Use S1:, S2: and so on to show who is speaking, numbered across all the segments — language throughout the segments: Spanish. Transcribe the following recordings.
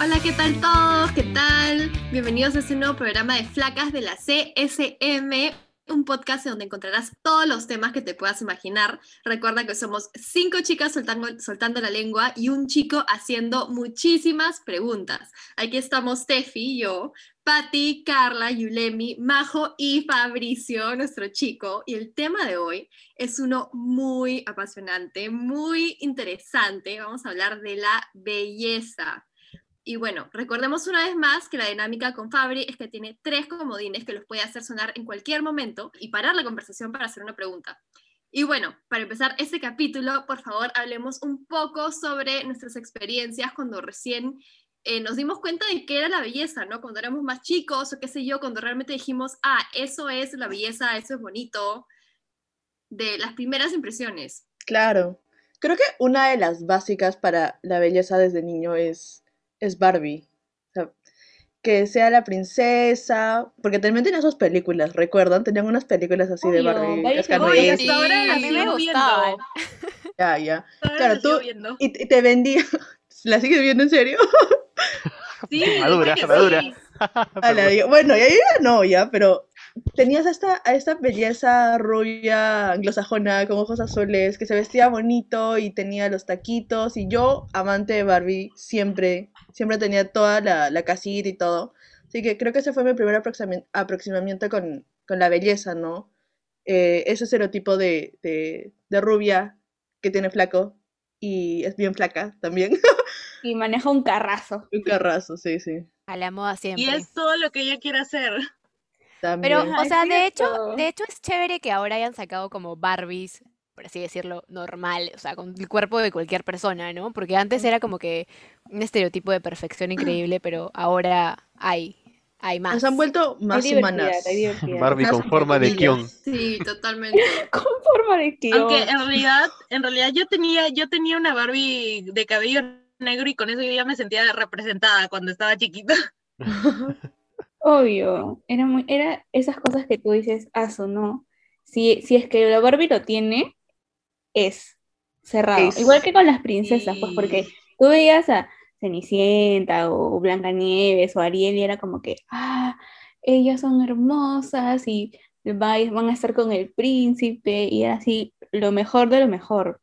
S1: Hola, ¿qué tal todos? ¿Qué tal? Bienvenidos a este nuevo programa de Flacas de la CSM, un podcast donde encontrarás todos los temas que te puedas imaginar. Recuerda que somos cinco chicas soltando, la lengua y un chico haciendo muchísimas preguntas. Aquí estamos Tefi yo, Patti, Carla, Yulemi, Majo y Fabricio, nuestro chico. Y el tema de hoy es uno muy apasionante, muy interesante. Vamos a hablar de la belleza. Y bueno, recordemos una vez más que la dinámica con Fabri es que tiene tres comodines que los puede hacer sonar en cualquier momento y parar la conversación para hacer una pregunta. Y bueno, para empezar este capítulo, por favor, hablemos un poco sobre nuestras experiencias cuando recién eh, nos dimos cuenta de qué era la belleza, ¿no? Cuando éramos más chicos o qué sé yo, cuando realmente dijimos, ah, eso es la belleza, eso es bonito, de las primeras impresiones.
S2: Claro. Creo que una de las básicas para la belleza desde niño es es Barbie. O sea, que sea la princesa, porque también tenía sus películas, ¿recuerdan? Tenían unas películas así de Barbie.
S3: Sí, ahora a mí me gustaban.
S2: Ya, ya. Claro, tú, y, te vendía, ¿la sigues viendo en serio?
S3: Sí, madura, madura.
S2: bueno, ya, ya no, ya, pero tenías a esta, a esta belleza rubia anglosajona con ojos azules que se vestía bonito y tenía los taquitos y yo, amante de Barbie, siempre, siempre tenía toda la, la casita y todo. Así que creo que ese fue mi primer aproximamiento con, con la belleza, ¿no? Eh, ese estereotipo de, de, de rubia que tiene flaco y es bien flaca también.
S4: Y maneja un carrazo.
S2: Un carrazo, sí, sí.
S5: A la moda siempre.
S3: Y es todo lo que ella quiere hacer.
S5: Pero, o sea, de hecho, de hecho es chévere que ahora hayan sacado como Barbies, por así decirlo, normal, o sea, con el cuerpo de cualquier persona, ¿no? Porque antes era como que un estereotipo de perfección increíble, pero ahora hay, hay más.
S2: Se han vuelto más humanas.
S6: Barbie con forma de Kion.
S1: Sí, totalmente.
S4: con forma de Kion.
S3: Aunque en realidad, en realidad yo tenía, yo tenía una Barbie de cabello negro y con eso yo ya me sentía representada cuando estaba chiquita.
S4: Obvio, era, muy, era esas cosas que tú dices, aso, ¿no? Si, si es que la Barbie lo tiene, es cerrado. Igual que con las princesas, pues porque tú veías a Cenicienta o Blancanieves o Ariel y era como que, ah, ellas son hermosas y van a estar con el príncipe y era así, lo mejor de lo mejor.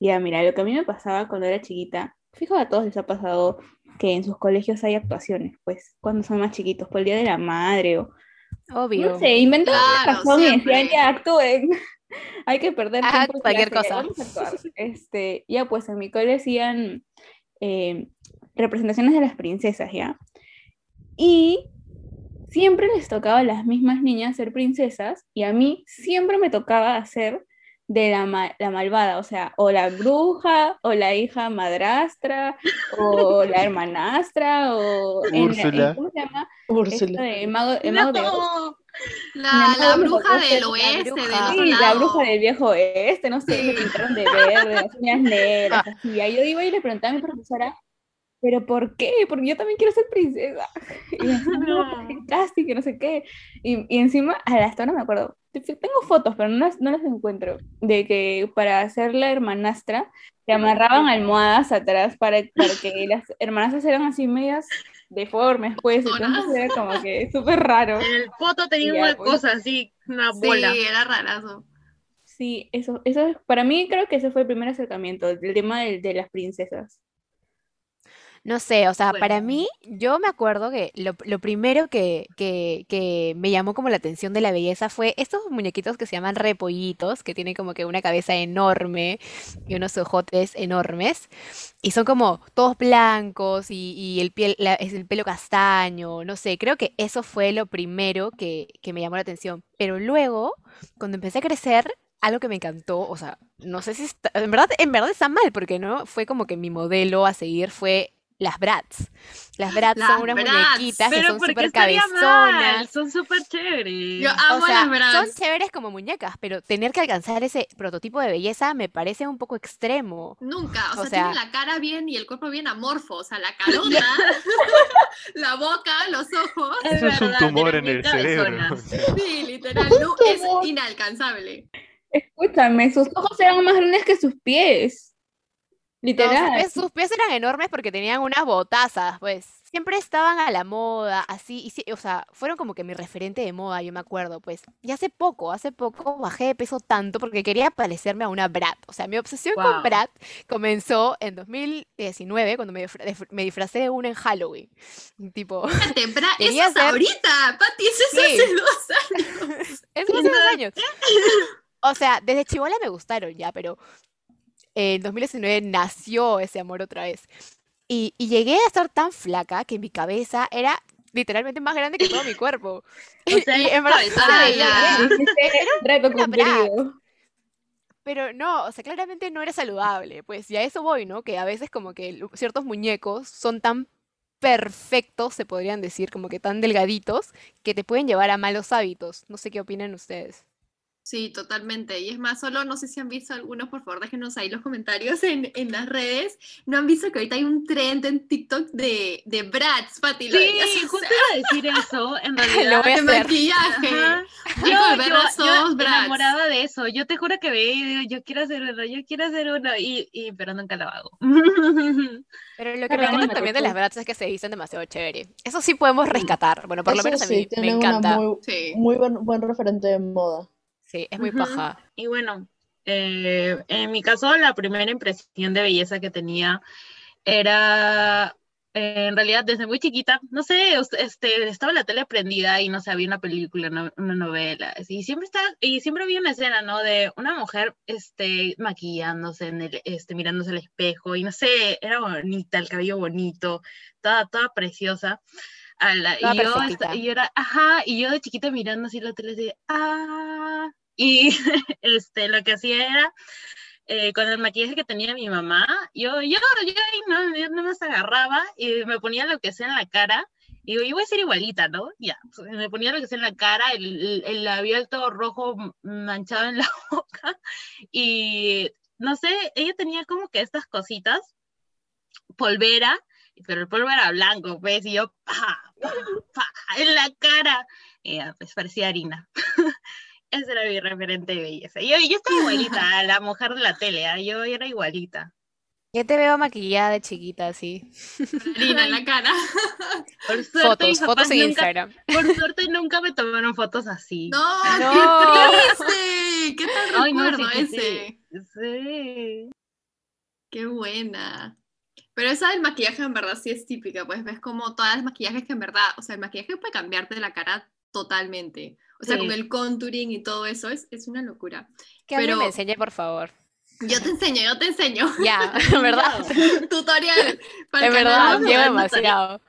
S4: Ya, mira, lo que a mí me pasaba cuando era chiquita, fijo a todos les ha pasado que en sus colegios hay actuaciones, pues, cuando son más chiquitos, por el Día de la Madre o...
S5: Obvio.
S4: No sé, inventan una razón y decían, ya, actúen. hay que perder
S5: ah, tiempo. cualquier cosa.
S4: Este, ya, pues, en mi cole hacían eh, representaciones de las princesas, ¿ya? Y siempre les tocaba a las mismas niñas ser princesas y a mí siempre me tocaba hacer de la, la, malvada, o sea, o la bruja, o la hija madrastra, o la hermanastra, o...
S6: Úrsula.
S4: ¿Cómo se llama?
S2: Úrsula.
S4: El mago, el mago de
S1: La, la, bruja del oeste, la
S4: bruja, la bruja del viejo oeste, no sé, me pintaron de verde, las uñas negras, así. Ahí yo iba y le preguntaba a mi profesora, ¿pero por qué? Porque yo también quiero ser princesa. Y me no, casting, que no sé qué. Y, y encima, hasta ahora me acuerdo, tengo fotos, pero no las, no las encuentro, de que para hacer la hermanastra, se amarraban almohadas atrás para, para que las hermanastras eran así medias deformes, pues, entonces era como que súper raro.
S3: En el foto tenía una pues. cosa así, una bola.
S1: Sí, era rarazo.
S4: Sí, eso, eso para mí creo que ese fue el primer acercamiento, el tema de, de las princesas.
S5: No sé, o sea, para mí, yo me acuerdo que lo, primero que, que, me llamó como la atención de la belleza fue estos muñequitos que se llaman repollitos, que tienen como que una cabeza enorme y unos ojotes enormes, y son como todos blancos y, el, piel, es el pelo castaño, no sé, creo que eso fue lo primero que, que me llamó la atención. Pero luego, cuando empecé a crecer, algo que me encantó, o sea, no sé si está, en verdad, en verdad está mal, porque no fue como que mi modelo a seguir fue las Bratz. Las Bratz son unas muñequitas que son súper cabezonas.
S3: Son súper chéveres.
S1: Yo amo las Bratz.
S5: Son chéveres como muñecas, pero tener que alcanzar ese prototipo de belleza me parece un poco extremo.
S1: Nunca. O, sea, tienen la cara bien y el cuerpo bien amorfo. O sea, la carota, la boca, los ojos.
S6: Eso es, un tumor en el cerebro.
S1: Sí, literal. No, es inalcanzable.
S4: Escúchame, sus ojos eran más grandes que sus pies. Literal.
S5: sus, pies, eran enormes porque tenían unas botazas, pues. siempre estaban a la moda, así, y o sea, fueron como que mi referente de moda, yo me acuerdo, pues. Y hace poco, hace poco bajé de peso tanto porque quería parecerme a una Brat. O sea, mi obsesión con. Brat comenzó en 2019, cuando me, me disfracé de una en Halloween. Tipo,
S1: Bra, eso es
S5: ser-
S1: ahorita, Pati, eso es
S5: Sí.
S1: hace dos años.
S5: eso hace dos años. O sea, desde chivola me gustaron ya, pero en 2019 nació ese amor otra vez. Y, y llegué a estar tan flaca que mi cabeza era literalmente más grande que todo mi cuerpo.
S3: O sea,
S5: Y en verdad pero no, o sea, claramente no era saludable. Pues y a eso voy, ¿no? Que a veces como que ciertos muñecos son tan perfectos, se podrían decir, como que tan delgaditos, que te pueden llevar a malos hábitos. No sé qué opinan ustedes.
S1: Sí, totalmente. Y es más, solo no sé si han visto algunos, por favor, déjenos ahí los comentarios en, en las redes. ¿No han visto que ahorita hay un trend en TikTok de, de brats, Pati? ¿Lo
S3: Sí, justo iba a decir eso, en
S5: Lo
S3: realidad.
S5: voy a
S1: de
S5: hacer.
S1: maquillaje.
S3: Yo, yo, yo enamorada de eso. Yo te juro que veía y digo, yo quiero hacer uno, yo quiero hacer uno, y, y, pero nunca lo hago.
S5: Pero lo que
S4: Pero
S5: me encanta también de las brats es que se dicen demasiado chévere. Eso sí podemos rescatar. Bueno, por lo menos a
S2: sí,
S5: mí me
S2: tienen una
S5: encanta.
S2: muy,
S1: Sí.
S2: muy buen, buen referente de moda.
S5: Sí, es muy
S3: Ujú.
S5: paja.
S3: Y bueno, eh, en mi caso, la primera impresión de belleza que tenía era, eh, en realidad, desde muy chiquita, no sé, este, estaba la tele prendida y no sé, había una película, no- una novela, y siempre está, y siempre había una escena, ¿no? De una mujer, este, maquillándose en el, este, mirándose al espejo, y no sé, era bonita, el cabello bonito, toda, toda preciosa. A la- y yo, y yo era, ajá, y yo de chiquita mirando así la tele, así, ah, y este, lo que hacía era, eh, con el maquillaje que tenía mi mamá, yo, yo, yo no, yo no más agarraba y me ponía lo que sea en la cara, y digo, yo voy a ser igualita, ¿no? Ya, pues, me ponía lo que sea en la cara, el, el, labial todo rojo manchado en la boca, y no sé, ella tenía como que estas cositas, polvera, pero el polvo era blanco, pues, y yo, pa, pa, pa, en la cara, y ya, pues parecía harina. Ese era mi referente de belleza. Yo, yo estaba igualita a la mujer de la tele, ¿ah? yo era igualita.
S5: Yo te veo maquillada de chiquita, así.
S1: Harina en la cara.
S3: Por suerte,
S5: Fotos,
S3: mis
S5: fotos en
S3: nunca,
S5: Instagram.
S3: por suerte nunca me tomaron fotos así.
S1: No,
S5: No.
S1: qué triste. ¿Qué tal
S3: Ay, no, sí
S1: recuerdo
S3: que
S1: ese?
S3: sí. Sí.
S1: Qué buena. Pero esa del maquillaje en verdad sí es típica, pues ves como todas las maquillajes que en verdad, o sea, el maquillaje puede cambiarte la cara totalmente. O sea,
S3: Sí.
S1: como el contouring y todo eso es, es una locura.
S5: Que
S1: Pero-
S5: me enseñe, por favor.
S1: Yo te enseño, yo te enseño.
S5: Ya, en verdad.
S1: Tutorial para
S5: En verdad, llevo demasiado.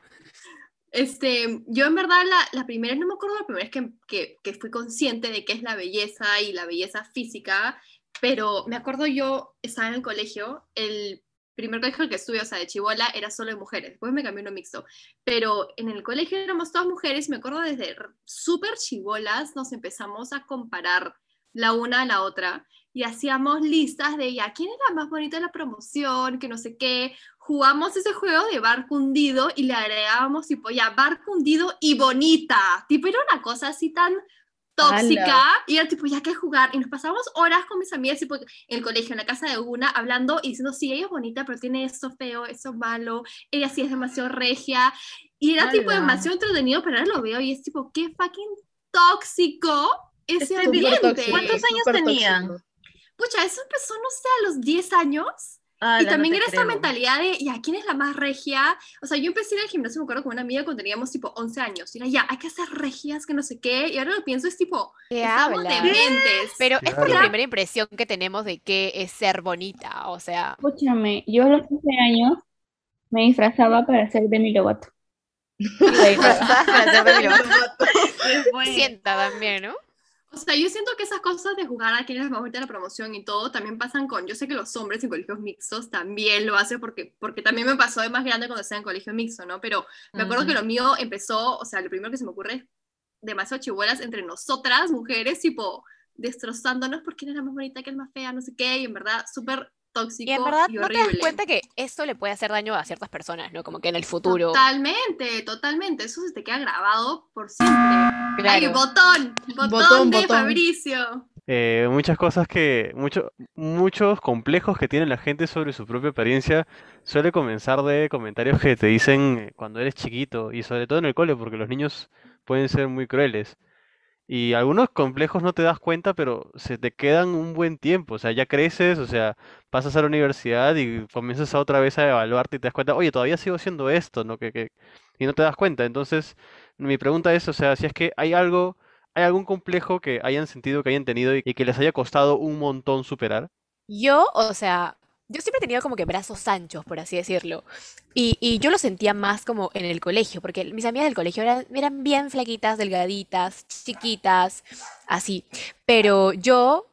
S1: Este, yo en verdad la, la primera, no me acuerdo la primera vez que, que, que fui consciente de qué es la belleza y la belleza física, pero me acuerdo yo estaba en el colegio, el primer colegio que estuve, o sea, de chivola, era solo de mujeres, después me cambié uno mixto, pero en el colegio éramos todas mujeres, me acuerdo desde súper chivolas nos empezamos a comparar la una a la otra y hacíamos listas de ya, ¿quién es la más bonita de la promoción? Que no sé qué, jugamos ese juego de barco hundido y le agregábamos tipo ya barco hundido y bonita. Tipo era una cosa así tan tóxica y era tipo ya que jugar y nos pasamos horas con mis amigas tipo en el colegio, en la casa de una, hablando y diciendo sí, ella es bonita pero tiene esto feo, eso malo, ella sí es demasiado regia y era tipo demasiado entretenido pero ahora lo veo y es tipo qué fucking tóxico ese ambiente.
S3: ¿Cuántos años
S2: tóxico.
S1: Pucha, eso empezó, no sé, a los 10 años.
S3: Ala,
S1: Y
S3: no
S1: también
S3: te
S1: era esta
S3: creo.
S1: mentalidad de, ya, ¿quién es la más regia? O sea, yo empecé ir al gimnasio, me acuerdo, con una amiga cuando teníamos tipo 11 años. Y era, ya, hay que hacer regias, que no sé qué. Y ahora lo pienso, es tipo,
S5: ¿Qué
S1: estamos dementes.
S5: Pero es por la
S6: Claro.
S5: primera impresión que tenemos de qué es ser bonita. O sea,
S4: Escúchame, yo a los 15 años me disfrazaba para ser Demi Lovato.
S5: disfrazadas para ser Demi Lovato. Sienta también, ¿no?
S1: O sea, yo siento que esas cosas de jugar a quién es la más bonita de la promoción y todo también pasan con, yo sé que los hombres en colegios mixtos también lo hacen porque, porque también me pasó de más grande cuando estaba en colegio mixto, ¿no? Pero me acuerdo que
S3: Ujú.
S1: lo mío empezó, o sea, lo primero que se me ocurre es demasiado chivuelas entre nosotras, mujeres, tipo, destrozándonos por quién es la más bonita, quién es más fea, no sé qué, y en verdad, súper tóxico
S5: Y en verdad
S1: y
S5: no te das cuenta que esto le puede hacer daño a ciertas personas, ¿no? Como que en el futuro.
S1: Totalmente, totalmente, eso se te queda grabado por siempre. ¡Ay! ¡Botón, Botón, de
S2: botón.
S1: Fabricio!
S6: eh, muchas cosas que, mucho- muchos complejos que tiene la gente sobre su propia apariencia suele comenzar de comentarios que te dicen eh, cuando eres chiquito y sobre todo en el cole, porque los niños pueden ser muy crueles. Y algunos complejos no te das cuenta, pero se te quedan un buen tiempo. O sea, ya creces, o sea, pasas a la universidad y comienzas otra vez a evaluarte y te das cuenta, oye, todavía sigo haciendo esto, ¿no? Que, que... Y no te das cuenta. Entonces, mi pregunta es, o sea, si es que hay algo, hay algún complejo que hayan sentido, que hayan tenido y que les haya costado un montón superar.
S5: Yo, o sea, yo siempre he tenido como que brazos anchos, por así decirlo. Y, y yo lo sentía más como en el colegio, porque mis amigas del colegio eran, eran bien flaquitas, delgaditas, chiquitas, así. Pero yo,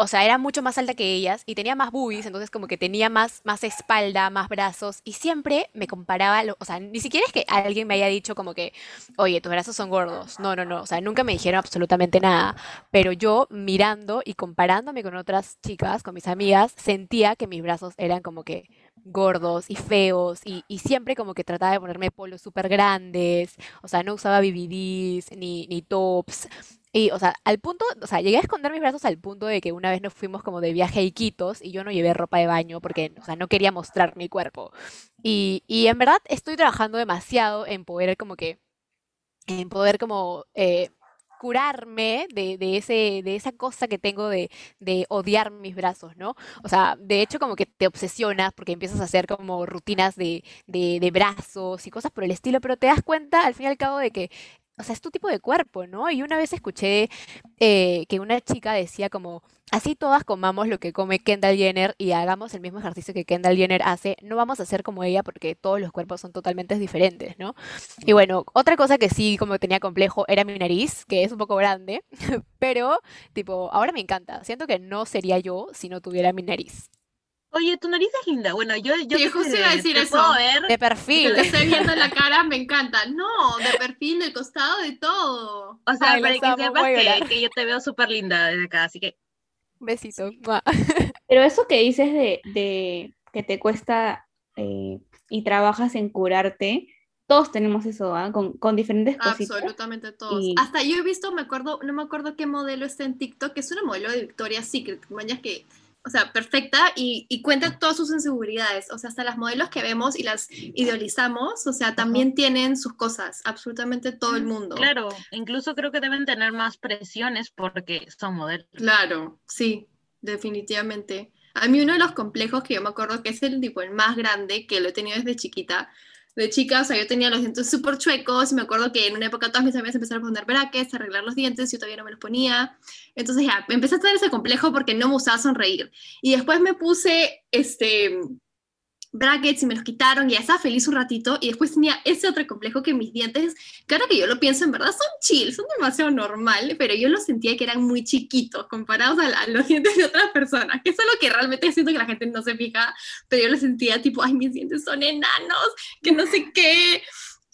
S5: o sea, era mucho más alta que ellas y tenía más boobies, entonces como que tenía más, más espalda, más brazos. Y siempre me comparaba, lo- o sea, ni siquiera es que alguien me haya dicho como que, oye, tus brazos son gordos. No, no, no. O sea, nunca me dijeron absolutamente nada. Pero yo mirando y comparándome con otras chicas, con mis amigas, sentía que mis brazos eran como que gordos y feos y, y siempre como que trataba de ponerme polos súper grandes, o sea, no usaba BBDs ni, ni tops. Y, o sea, al punto, o sea, llegué a esconder mis brazos al punto de que una vez nos fuimos como de viaje a Iquitos y yo no llevé ropa de baño porque, o sea, no quería mostrar mi cuerpo. Y, y en verdad estoy trabajando demasiado en poder como que en poder como eh, curarme de, de ese, de esa cosa que tengo de, de odiar mis brazos, ¿no? O sea, de hecho como que te obsesionas porque empiezas a hacer como rutinas de, de, brazos y cosas por el estilo, pero te das cuenta al fin y al cabo de que, o sea, es tu tipo de cuerpo, ¿no? Y una vez escuché eh, que una chica decía como, así todas comamos lo que come Kendall Jenner y hagamos el mismo ejercicio que Kendall Jenner hace, no vamos a ser como ella porque todos los cuerpos son totalmente diferentes, ¿no? Y bueno, otra cosa que sí como tenía complejo era mi nariz, que es un poco grande, pero tipo, ahora me encanta. Siento que no sería yo si no tuviera mi nariz.
S3: Oye, tu nariz es linda. Bueno, yo, yo
S1: Sí, justo
S3: te-
S1: iba a decir
S3: te
S1: eso.
S3: puedo ver.
S5: De perfil.
S1: lo estoy viendo en la cara, me encanta. No, de perfil, del costado, de todo.
S3: O sea,
S5: Ay,
S3: para que sepas que, que yo te veo súper linda desde acá, así que
S5: Besito.
S4: Pero eso que dices de, de que te cuesta eh, y trabajas en curarte, todos tenemos eso, ¿ah? Con, con diferentes cositas.
S1: Absolutamente todos.
S4: Y-
S1: Hasta yo he visto, me acuerdo, no me acuerdo qué modelo está en TikTok, que es una modelo de Victoria's Secret, mañas que, o sea, perfecta y, y cuenta todas sus inseguridades. O sea, hasta las modelos que vemos y las idealizamos, o sea, también tienen sus cosas, absolutamente todo el mundo.
S3: claro, incluso creo que deben tener más presiones porque son modelos.
S1: Claro, sí, definitivamente. A mí uno de los complejos que yo me acuerdo que es el tipo el más grande, que lo he tenido desde chiquita. De chica, o sea, yo tenía los dientes súper chuecos y me acuerdo que en una época todas mis amigas empezaron a poner brackets, a arreglar los dientes, yo todavía no me los ponía. Entonces ya, empecé a tener ese complejo porque no me gustaba sonreír. Y después me puse, este, brackets y me los quitaron y ya estaba feliz un ratito y después tenía ese otro complejo que mis dientes, claro que yo lo pienso en verdad, son chill, son demasiado normal, pero yo los sentía que eran muy chiquitos comparados a, la- a los dientes de otras personas, que es lo que realmente siento que la gente no se fija, pero yo lo sentía tipo, ay, mis dientes son enanos, que no sé qué.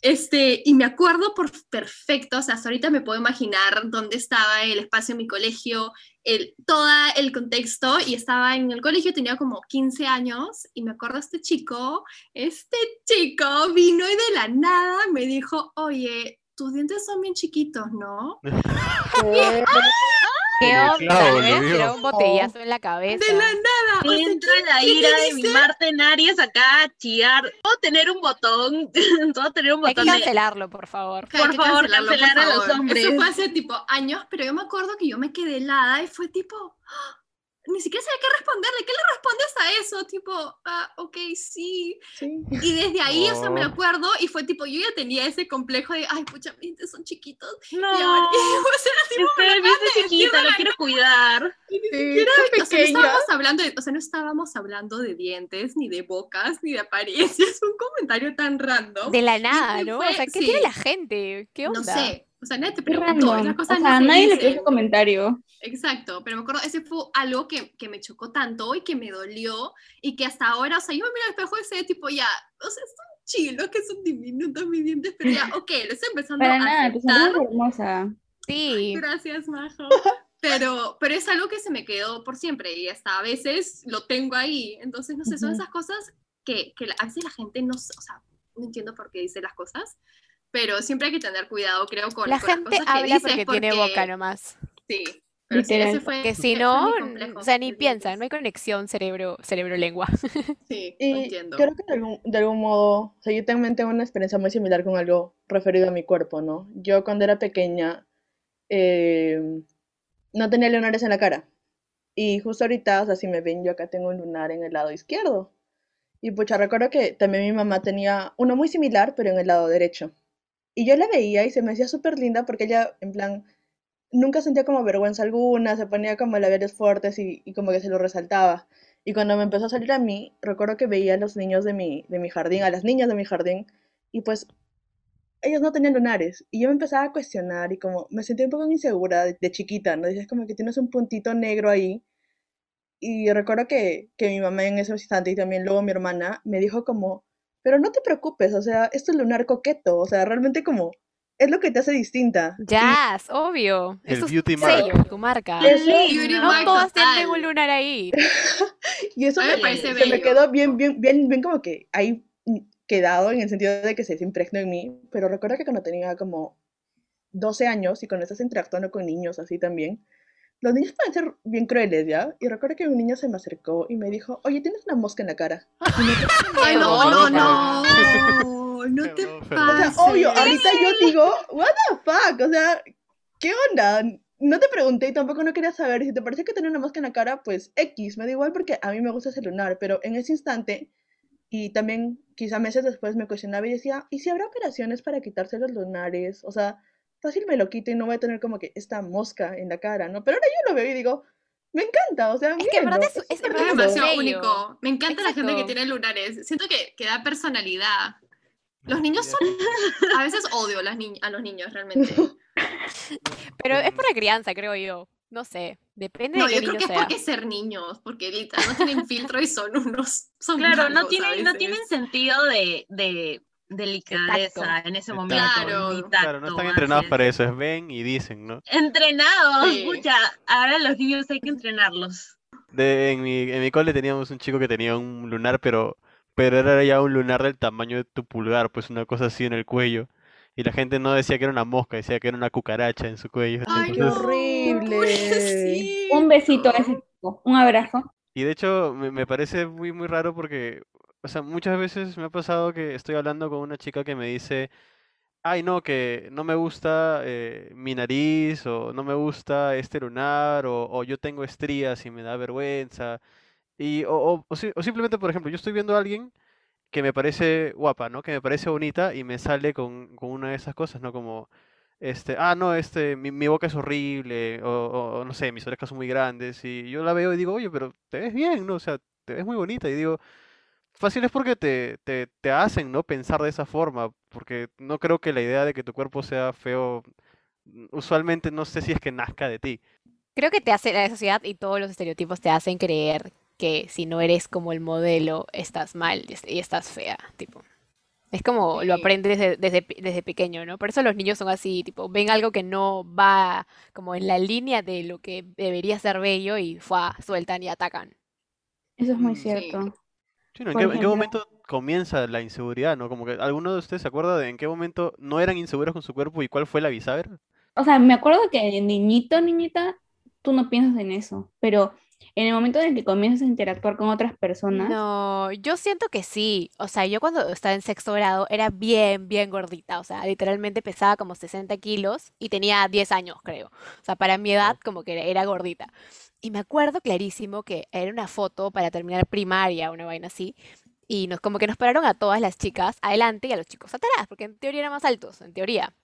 S1: Este, y me acuerdo por perfecto, o sea, hasta ahorita me puedo imaginar dónde estaba el espacio en mi colegio, el, todo el contexto, y estaba en el colegio, tenía como 15 años, y me acuerdo este chico, este chico vino y de la nada me dijo, oye, tus dientes son bien chiquitos, ¿no?
S5: ¿Qué ¿ves?
S6: lo
S5: Era un botellazo en la cabeza.
S1: De la nada. o sea,
S3: entra
S1: ¿qué-
S3: la ira de mi? Marten Arias acá a chillar. Puedo tener un botón, puedo tener un
S5: Hay que
S3: botón de...
S5: cancelarlo, por favor.
S3: Por favor,
S1: cancelarlo, por
S3: cancelar a los
S1: favor.
S3: hombres.
S1: Eso fue hace tipo años, pero yo me acuerdo que yo me quedé helada y fue tipo, ¡ah! Ni siquiera sabía qué responderle. ¿Qué le respondes a eso? Tipo, ah, ok, sí.
S2: Sí.
S1: Y desde ahí, o sea, me
S6: Oh.
S1: acuerdo y fue tipo, yo ya tenía ese complejo de, ay, pucha, mis dientes son chiquitos.
S3: No,
S1: Y ahora, y, o sea, tipo,
S3: este, es chiquita, lo quiero cuidar.
S2: Sí,
S1: siquiera- o sea, no estábamos hablando de, o sea, no estábamos hablando de dientes, ni de bocas, ni de apariencia. Es un comentario tan random.
S5: De la nada, ¿no?
S1: fue-
S5: O sea, ¿qué
S1: sí.
S5: tiene la gente? ¿Qué onda?
S1: No sé. O sea, nadie te preguntó.
S4: O sea,
S1: no se
S4: nadie le creó ese comentario.
S1: Exacto, pero me acuerdo, ese fue algo que, que me chocó tanto y que me dolió y que hasta ahora, o sea, yo me miro al espejo y sé tipo ya, o sea, son chilos, que son diminutos mis dientes, pero ya, ok, lo estoy empezando
S4: Para
S1: a
S4: nada,
S1: aceptar.
S4: es hermosa.
S5: Sí.
S1: Gracias, Majo. Pero, pero es algo que se me quedó por siempre y hasta a veces lo tengo ahí. Entonces, no sé, son esas cosas que, que la- a veces la gente no, o sea, no entiendo por qué dice las cosas, pero siempre hay que tener cuidado, creo, con,
S5: La
S1: con las
S5: gente
S1: cosas que
S5: habla
S1: dices
S5: porque tiene
S1: porque-
S5: boca nomás.
S1: Sí, Pero sí,
S4: Literal.
S1: fue,
S5: Que si no, o sea, ni piensa, no hay conexión cerebro, cerebro-lengua.
S1: Sí,
S2: Y
S1: entiendo.
S2: creo que de algún, de algún modo, o sea, yo también tengo una experiencia muy similar con algo referido a mi cuerpo, ¿no? Yo cuando era pequeña eh, no tenía lunares en la cara. Y justo ahorita, o sea, si me ven, yo acá tengo un lunar en el lado izquierdo. Y pucha, recuerdo que también mi mamá tenía uno muy similar, pero en el lado derecho. Y yo la veía y se me hacía súper linda porque ella, en plan, nunca sentía como vergüenza alguna, se ponía como labiales fuertes y, como que se lo resaltaba. Y cuando me empezó a salir a mí, recuerdo que veía a los niños de mi, de mi jardín, a las niñas de mi jardín, y pues ellos no tenían lunares. Y yo me empezaba a cuestionar y como me sentía un poco insegura de, de chiquita, ¿no? Dices como que tienes un puntito negro ahí. Y recuerdo que, que mi mamá en ese instante y también luego mi hermana me dijo como, pero no te preocupes, o sea, esto es lunar coqueto, o sea, realmente como, es lo que te hace distinta.
S5: Ya, es obvio.
S6: El
S5: Es
S6: beauty
S5: sello,
S6: mark.
S5: tu marca.
S2: Eso-
S1: Beauty
S5: No
S1: mark
S5: todas
S1: total.
S5: tienen un lunar ahí.
S2: Y eso
S1: me
S2: me,
S1: parece
S2: se me quedó bien, bien, bien, bien como que ahí quedado en el sentido de que se impregnó en mí, pero recuerdo que cuando tenía como 12 años y cuando estás interactuando con niños así también, los niños pueden ser bien crueles, ¿ya? Y recuerdo que un niño se me acercó y me dijo, oye, tienes una mosca en la cara.
S1: Ay, no, no, no. No te
S6: Qué
S2: O sea,
S1: pases.
S2: obvio, ahorita yo digo, what the fuck, o sea, ¿qué onda? No te pregunté y tampoco no quería saber. Si te parece que tener una mosca en la cara, pues X, me da igual porque a mí me gusta ese lunar, pero en ese instante, y también quizá meses después me cuestionaba y decía, ¿y si habrá operaciones para quitarse los lunares? O sea, fácil me lo quito y no voy a tener como que esta mosca en la cara, ¿no? Pero ahora yo lo veo y digo, me encanta, o sea,
S5: Es que en verdad
S2: mírenlo,
S5: es- es-
S1: Es
S5: verdad
S2: lindo".
S1: demasiado único. Me encanta la gente que
S5: Exacto.
S1: tiene lunares. Siento que, que da personalidad. Los niños son. A veces odio a, las ni- a los niños, realmente.
S5: Pero es por la crianza, creo yo. No sé, depende
S1: No,
S5: de
S1: yo
S5: qué
S1: creo
S5: niño
S1: que es
S5: sea.
S1: porque ser niños, porque literal no tienen filtro y son unos. Son
S3: Claro, no tienen, no tienen sentido de, de delicadeza en ese momento.
S1: tacto.
S3: ni
S6: Claro, no están entrenados para
S3: es.
S6: eso, es ven y dicen, ¿no?
S3: Entrenados,
S1: Sí.
S3: pucha, ahora los niños hay que entrenarlos.
S6: De, en mi, en mi cole teníamos un chico que tenía un lunar, pero, pero era ya un lunar del tamaño de tu pulgar, pues una cosa así en el cuello. Y la gente no decía que era una mosca, decía que era una cucaracha en su cuello.
S1: Ay,
S2: qué horrible.
S4: Un besito a ese tipo, un abrazo.
S6: Y de hecho me, me parece muy muy raro porque, o sea, muchas veces me ha pasado que estoy hablando con una chica que me dice, ay no, que no me gusta eh, mi nariz o no me gusta este lunar o, o yo tengo estrías y me da vergüenza. Y, o, o- o o simplemente, por ejemplo, yo estoy viendo a alguien que me parece guapa, ¿no? Que me parece bonita y me sale con, con una de esas cosas, ¿no? Como, este, ah, no, este, mi, mi boca es horrible, o, o- o no sé, mis orejas son muy grandes, y yo la veo y digo, oye, pero te ves bien, ¿no? O sea, te ves muy bonita, y digo, fácil es porque te, te, te hacen, ¿no? Pensar de esa forma, porque no creo que la idea de que tu cuerpo sea feo, mm, usualmente no sé si es que nazca de ti.
S5: Creo que te hace la sociedad y todos los estereotipos te hacen creer que si no eres como el modelo, estás mal y est- y estás fea, tipo. Es como lo aprendes desde, desde, desde pequeño, ¿no? Por eso los niños son así, tipo, ven algo que no va como en la línea de lo que debería ser bello y ¡fua! sueltan y atacan.
S4: Eso es muy
S6: Mm, sí.
S4: Cierto.
S6: Sí, ¿no? ¿En qué, en qué momento comienza la inseguridad, ¿no? Como que alguno de ustedes se acuerda de en qué momento no eran inseguros con su cuerpo y cuál fue la bisagra?
S4: O sea, me acuerdo que de niñito, niñita, tú no piensas en eso, pero en el momento en el que comienzas a interactuar con otras personas,
S5: No, yo siento que sí. O sea, yo cuando estaba en sexto grado era bien, bien gordita. O sea, literalmente pesaba como 60 kilos y tenía 10 años, creo. O sea, para mi edad como que era, era gordita. Y me acuerdo clarísimo que era una foto para terminar primaria, una vaina así. Y nos, como que nos pararon a todas las chicas adelante y a los chicos atrás, porque en teoría eran más altos, en teoría.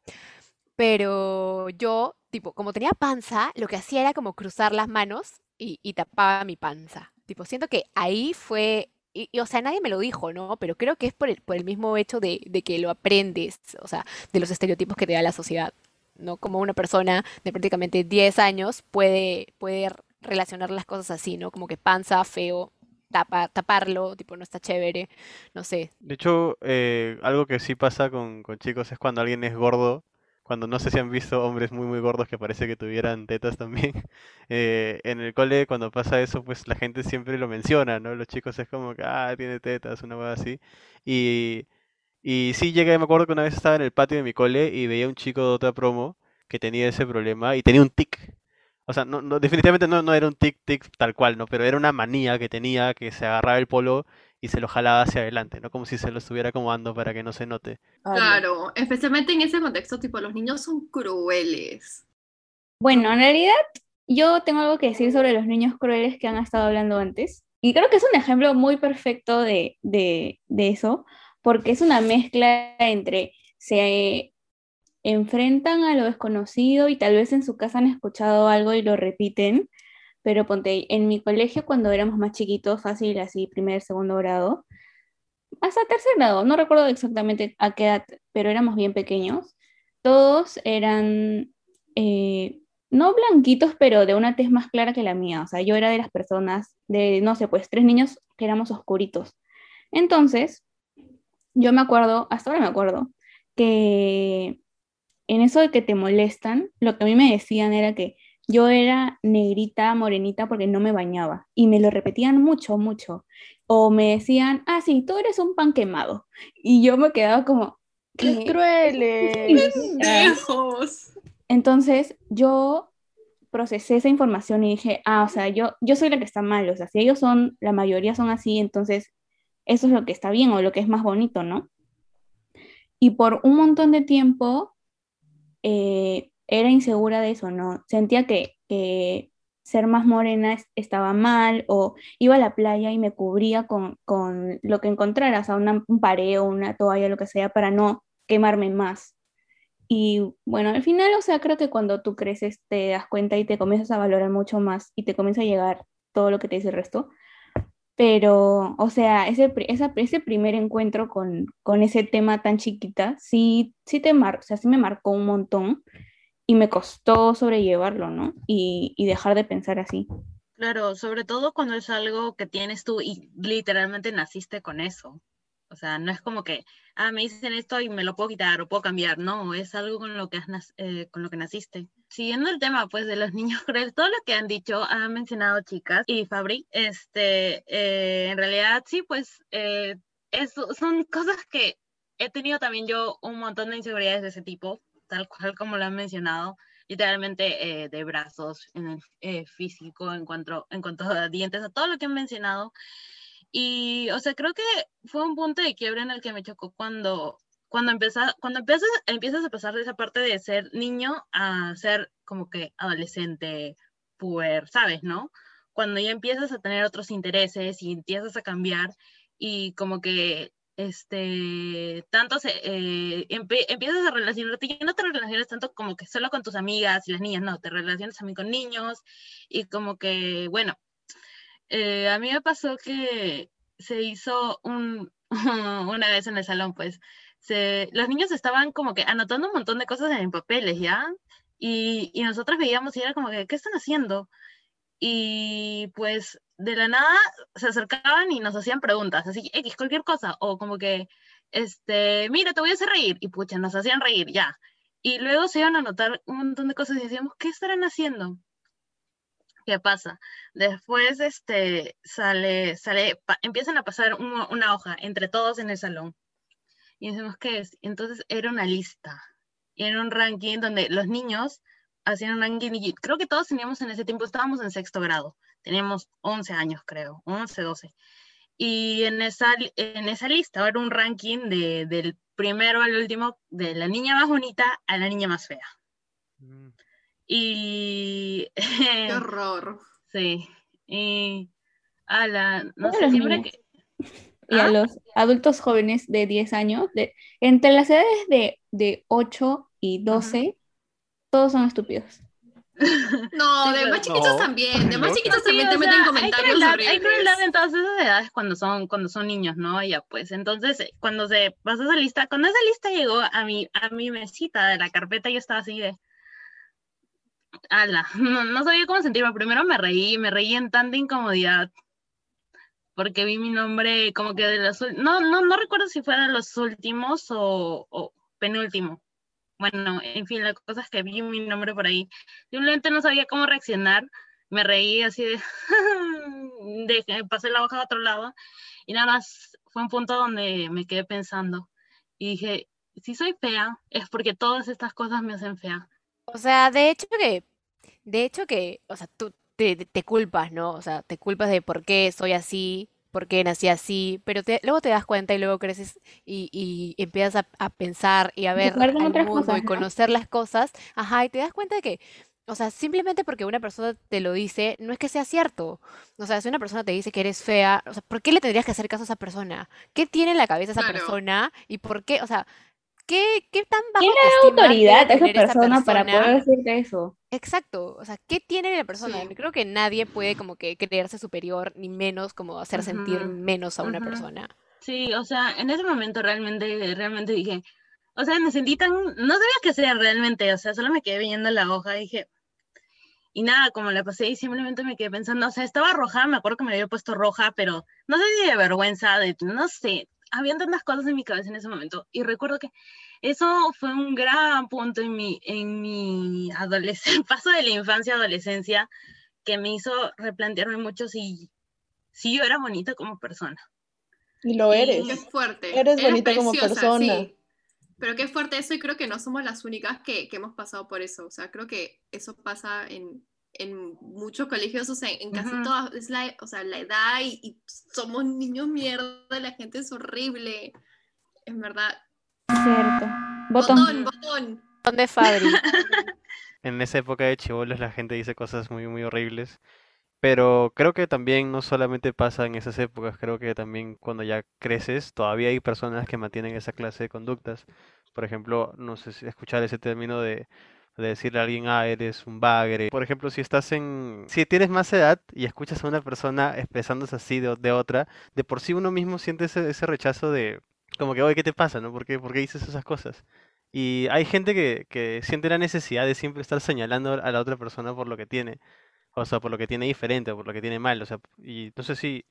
S5: Pero yo, tipo, como tenía panza, lo que hacía era como cruzar las manos y, y tapaba mi panza. Tipo, siento que ahí fue, y, y, o sea, nadie me lo dijo, ¿no? Pero creo que es por el, por el mismo hecho de, de que lo aprendes, o sea, de los estereotipos que te da la sociedad, ¿no? Como una persona de prácticamente 10 años puede, puede relacionar las cosas así, ¿no? Como que panza, feo, tapa, taparlo, tipo, no está chévere, no sé.
S6: De hecho, eh, algo que sí pasa con, con chicos es cuando alguien es gordo, cuando no sé si han visto hombres muy muy gordos que parece que tuvieran tetas también. eh, en el cole cuando pasa eso, pues la gente siempre lo menciona, ¿no? Los chicos es como que, ah, tiene tetas, una cosa así. Y, y sí llegué, me acuerdo que una vez estaba en el patio de mi cole y veía un chico de otra promo que tenía ese problema y tenía un tic. O sea, no, no, definitivamente no, no era un tic-tic tal cual, ¿no? Pero era una manía que tenía que se agarraba el polo y se lo jalaba hacia adelante, ¿no? Como si se lo estuviera acomodando para que no se note.
S1: Claro, especialmente en ese contexto, tipo, los niños son crueles.
S4: Bueno, en realidad yo tengo algo que decir sobre los niños crueles que han estado hablando antes. Y creo que es un ejemplo muy perfecto de, de, de eso, porque es una mezcla entre se enfrentan a lo desconocido y tal vez en su casa han escuchado algo y lo repiten, pero ponte, en mi colegio cuando éramos más chiquitos, fácil así, primer, segundo grado, hasta tercer grado, no recuerdo exactamente a qué edad, pero éramos bien pequeños, todos eran, eh, no blanquitos, pero de una tez más clara que la mía, o sea, yo era de las personas, de, no sé, pues tres niños que éramos oscuritos. Entonces, yo me acuerdo, hasta ahora me acuerdo, que en eso de que te molestan, lo que a mí me decían era que yo era negrita, morenita porque no me bañaba. Y me lo repetían mucho, mucho. O me decían, ah, sí, tú eres un pan quemado. Y yo me quedaba como...
S2: ¡Qué crueles!
S4: Entonces yo procesé esa información y dije, ah, o sea, yo, yo soy la que está mal. O sea, si ellos son, la mayoría son así, entonces eso es lo que está bien o lo que es más bonito, ¿no? Y por un montón de tiempo eh, era insegura de eso, ¿no? Sentía que, ser más morena estaba mal o iba a la playa y me cubría con, lo que encontrara, o sea, un pareo, una toalla, lo que sea, para no quemarme más. Y bueno, al final, o sea, creo que cuando tú creces te das cuenta y te comienzas a valorar mucho más y te comienza a llegar todo lo que te dice el resto. Pero, o sea, ese, ese primer encuentro con, con, ese tema tan chiquita, sí, sí, te mar, o sea, sí me marcó un montón y me costó sobrellevarlo, ¿no? Y, y dejar de pensar así.
S3: Claro, sobre todo cuando es algo que tienes tú y literalmente naciste con eso. O sea, no es como que, ah, me dicen esto y me lo puedo quitar o puedo cambiar. No, es algo con lo que, has, eh, con lo que naciste. Siguiendo el tema, pues, de los niños crueles, todo lo que han dicho, han mencionado chicas y Fabri, este, eh, en realidad sí, pues, eh, son cosas que he tenido también yo un montón de inseguridades de ese tipo, tal cual como lo han mencionado literalmente de brazos, en el físico, en cuanto, en cuanto a dientes, a todo lo que han mencionado. Y, o sea, creo que fue un punto de quiebre en el que me chocó cuando, cuando, empieza, cuando empiezas, empiezas a pasar de esa parte de ser niño a ser como que adolescente, puer, ¿sabes? ¿No? Cuando ya empiezas a tener otros intereses y empiezas a cambiar y como que este, tanto se, eh, empiezas a relacionarte, y no te relacionas tanto como que solo con tus amigas y las niñas, no, te relacionas también con niños y como que, bueno, eh, a mí me pasó que se hizo un, una vez en el salón, pues, se, los niños estaban como que anotando un montón de cosas en papeles, ¿ya? Y, nosotros veíamos y era como que, ¿qué están haciendo? Y pues de la nada se acercaban y nos hacían preguntas, así, X, cualquier cosa, o como que, este, mira, te voy a hacer reír, y pucha, nos hacían reír, ya. Y luego se iban a anotar un montón de cosas y decíamos, ¿qué estarán haciendo? ¿Qué pasa? Después este, sale, sale, empiezan a pasar una hoja entre todos en el salón. Y decimos, ¿qué es? Entonces era una lista. Y era un ranking donde los niños hacían un ranking. Y creo que todos teníamos en ese tiempo, estábamos en sexto grado. Teníamos 11 años, creo, 11, 12. Y en esa, en esa lista era un ranking de, del primero al último, de la niña más bonita a la niña más fea. Mm. Y...
S1: ¡Qué horror!
S3: Sí. Y a la... No sé, siempre que...
S4: Y a ¿Ah? los adultos jóvenes de 10 años, de, entre las edades de, de 8 y 12, todos son estúpidos.
S1: No, de más chiquitos también, de más chiquitos también te meten comentarios
S3: hay Hay crueldad en todas esas edades cuando son, cuando son niños, ¿no? Ya pues, entonces, cuando se pasó esa lista, cuando esa lista llegó a mi, a mi mesita de la carpeta, yo estaba así de, ala, no, sabía cómo sentirme. Primero me reí, me reí en tanta incomodidad. Porque vi mi nombre como que de los no, no, no recuerdo si fue de los últimos o, penúltimo. Bueno, en fin, la cosa es que vi mi nombre por ahí. Simplemente no sabía cómo reaccionar. Me reí así de, de pasé la hoja a otro lado. Y nada más fue un punto donde me quedé pensando. Y dije, si soy fea, es porque todas estas cosas me hacen fea.
S5: O sea, de hecho que de hecho que, o sea, tú te, te culpas, ¿no? O sea, te culpas de por qué soy así, por qué nací así, pero te- luego te das cuenta y luego creces y, y empiezas a, a pensar y a ver
S4: otras
S5: mundo y conocer las cosas, ajá, y te das cuenta de que, o sea, simplemente porque una persona te lo dice, no es que sea cierto. O sea, si una persona te dice que eres fea, o sea, ¿por qué le tendrías que hacer caso a esa persona? ¿Qué tiene en la cabeza esa
S1: Claro.
S5: persona? ¿Y por qué? O sea, ¿qué, qué tan bajo
S4: ¿Quién le da autoridad a esa persona para poder decirte eso?
S5: Exacto, o sea, ¿qué tiene la persona?
S1: Sí.
S5: Creo que nadie puede como que creerse superior ni menos como hacer sentir menos a una persona.
S3: Sí, o sea, en ese momento realmente, realmente dije, o sea, me sentí tan, no sabía qué hacer realmente, o sea, solo me quedé viendo la hoja y dije, y nada, como la pasé y simplemente me quedé pensando, o sea, estaba roja, me acuerdo que me había puesto roja, pero no sé si de vergüenza, de, no sé, habían tantas cosas en mi cabeza en ese momento, y recuerdo que eso fue un gran punto en mi, en mi adolescencia, paso de la infancia a adolescencia, que me hizo replantearme mucho si, si yo era bonita como persona.
S2: Y lo
S3: Y-
S2: eres.
S1: Qué fuerte.
S2: Eres bonita como
S1: preciosa,
S2: persona.
S1: sí. Pero qué fuerte eso y creo que no somos las únicas que, que hemos pasado por eso. O sea, creo que eso pasa en, en muchos colegios, o sea, en casi
S3: Ujú.
S1: todas, es la, o sea, la edad y, y somos niños mierda, la gente es horrible. En verdad.
S4: Cierto. Botón.
S1: Botón, botón.
S5: ¿Dónde Fabri?
S6: En esa época de chibolos la gente dice cosas muy, muy horribles. Pero creo que también no solamente pasa en esas épocas, creo que también cuando ya creces, todavía hay personas que mantienen esa clase de conductas. Por ejemplo, no sé si escuchar ese término de, de decirle a alguien, ah, eres un bagre. Por ejemplo, si estás en, si tienes más edad y escuchas a una persona expresándose así de, de otra, de por sí uno mismo siente ese, ese rechazo de, como que, oye, ¿qué te pasa, no? ¿Por qué, por dices esas cosas? Y hay gente que, que siente la necesidad de siempre estar señalando a la otra persona por lo que tiene. O sea, por lo que tiene diferente o por lo que tiene mal. O sea, y no sé si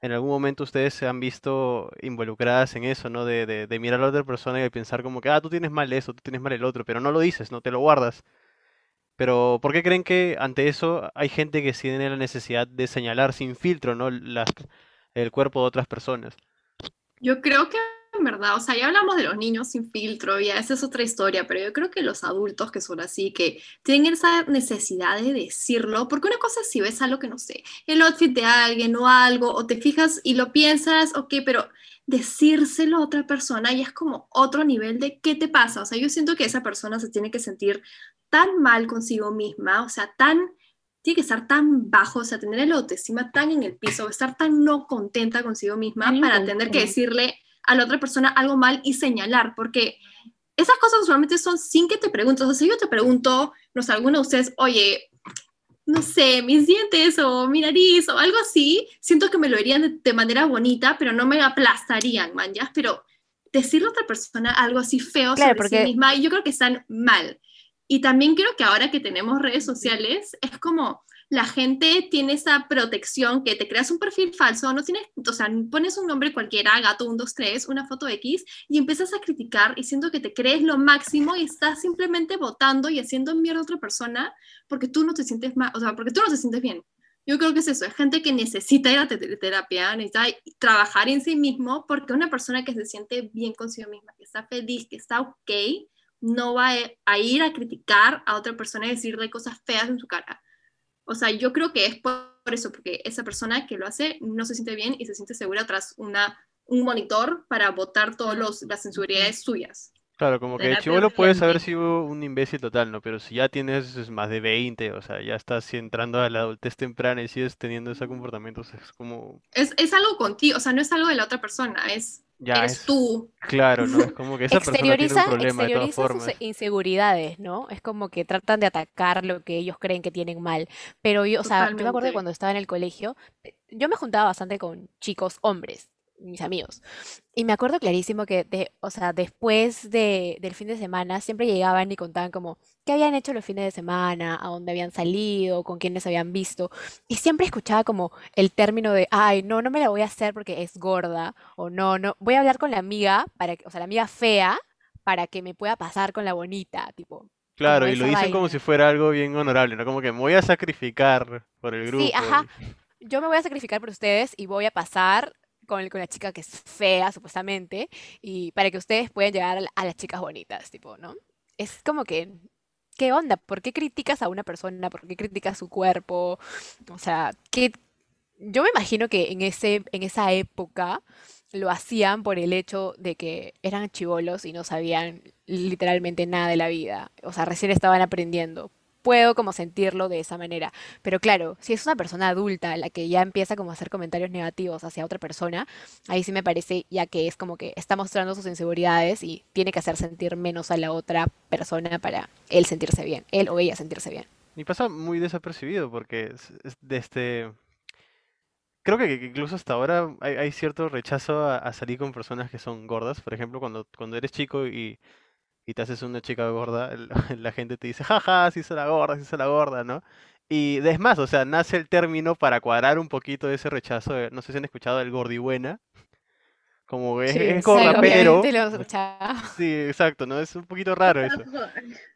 S6: en algún momento ustedes se han visto involucradas en eso, ¿no? De, mirar a la otra persona y pensar como que, ah, tú tienes mal eso, tú tienes mal el otro, pero no lo dices, no te lo guardas. Pero ¿por qué creen que ante eso hay gente que tiene la necesidad de señalar sin filtro, ¿no? Las, el cuerpo de otras personas.
S1: Yo creo que en verdad, o sea, ya hablamos de los niños sin filtro, ya esa es otra historia, pero yo creo que los adultos que son así, que tienen esa necesidad de decirlo, porque una cosa es si ves algo que no sé, el outfit de alguien o algo, o te fijas y lo piensas, ok, pero decírselo a otra persona ya es como otro nivel de qué te pasa, o sea, yo siento que esa persona se tiene que sentir tan mal consigo misma, o sea, tan tiene que estar tan bajo, o sea, tener el autoestima tan en el piso, estar tan no contenta consigo misma para tener que decirle a la otra persona algo mal y señalar, porque esas cosas usualmente son sin que te preguntes. O sea, si yo te pregunto, no sé, alguno de ustedes, oye, no sé, mis dientes o mi nariz o algo así, siento que me lo dirían de, de manera bonita, pero no me aplastarían, man, ¿ya? Pero decirle a otra persona algo así feo
S5: Claro,
S1: sobre sí misma, yo creo que están mal. Y también creo que ahora que tenemos redes sociales, es como la gente tiene esa protección que te creas un perfil falso, no tienes, o sea, pones un nombre cualquiera, gato 123, una foto X, y empiezas a criticar y siento que te crees lo máximo y estás simplemente votando y haciendo mierda a otra persona porque tú no te sientes mal, o sea, porque tú no te sientes bien. Yo creo que es eso, es gente que necesita ir a te- terapia, necesita trabajar en sí mismo, porque una persona que se siente bien consigo misma, que está feliz, que está ok, no va a ir a criticar a otra persona y decirle cosas feas en su cara. O sea, yo creo que es por eso, porque esa persona que lo hace no se siente bien y se siente segura tras una, un monitor para votar todas las inseguridades suyas.
S6: Claro, como que de chibolo puedes haber sido un imbécil total, ¿no? Pero si ya tienes más de 20, o sea, ya estás entrando a la adultez temprana y sigues teniendo ese comportamiento, o sea, es como,
S1: Es, es algo contigo, o sea, no es algo de la otra persona, es
S6: ya
S1: eres
S6: es,
S1: tú.
S6: claro, ¿no? Es como que esa persona tiene un
S5: Exterioriza,
S6: problema de todas
S5: sus inseguridades, ¿no? Es como que tratan de atacar lo que ellos creen que tienen mal. Pero yo, o sea, yo me acuerdo que cuando estaba en el colegio, yo me juntaba bastante con chicos hombres, mis amigos. Y me acuerdo clarísimo que, de, o sea, después de, del fin de semana, siempre llegaban y contaban como qué habían hecho los fines de semana, a dónde habían salido, con quiénes habían visto. Y siempre escuchaba como el término de, ay, no, no me la voy a hacer porque es gorda, o no, no, voy a hablar con la amiga, para que, o sea, la amiga fea, para que me pueda pasar con la bonita, tipo.
S6: Claro, y lo dicen como si fuera algo bien honorable, ¿no? Como que me voy a sacrificar por el grupo.
S5: Sí, ajá. Yo me voy a sacrificar por ustedes y voy a pasar con, la chica que es fea, supuestamente, y para que ustedes puedan llegar a, la- a las chicas bonitas, tipo, ¿no? Es como que ¿qué onda? ¿Por qué criticas a una persona? ¿Por qué criticas su cuerpo? O sea, ¿qué... yo me imagino que en, ese, en esa época lo hacían por el hecho de que eran chivolos y no sabían literalmente nada de la vida. O sea, recién estaban aprendiendo. Puedo como sentirlo de esa manera. Pero claro, si es una persona adulta la que ya empieza como a hacer comentarios negativos hacia otra persona, ahí sí me parece ya que es como que está mostrando sus inseguridades y tiene que hacer sentir menos a la otra persona para él sentirse bien, él o ella sentirse bien.
S6: Y pasa muy desapercibido porque de este creo que incluso hasta ahora hay, cierto rechazo a, salir con personas que son gordas. Por ejemplo, cuando, cuando eres chico y, y te haces una chica gorda, la gente te dice, jaja, si hizo la gorda, si hizo la gorda, ¿no? Y es más, o sea, nace el término para cuadrar un poquito ese rechazo. no sé si han escuchado el gordibuena. Como es, es gorda, pero. Sí, exacto, ¿no? Es un poquito raro eso.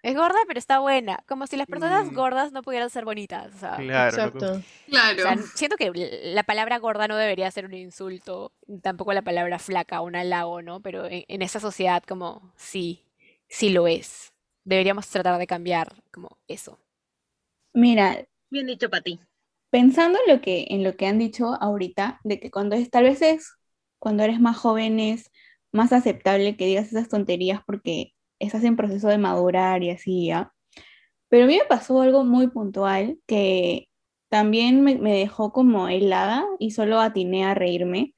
S5: Es gorda, pero está buena. Como si las personas mm. gordas no pudieran ser bonitas.
S6: claro.
S1: Exacto. Claro.
S5: siento que la palabra gorda no debería ser un insulto, tampoco la palabra flaca o un halago, ¿no? Pero en, esa sociedad, como sí, sí lo es. Deberíamos tratar de cambiar como eso.
S4: Mira.
S3: Bien dicho para ti.
S4: Pensando en lo que, en lo que han dicho ahorita, de que cuando es, tal vez es cuando eres más joven es más aceptable que digas esas tonterías porque estás en proceso de madurar y así ya. Pero a mí me pasó algo muy puntual que también me, dejó como helada y solo atiné a reírme,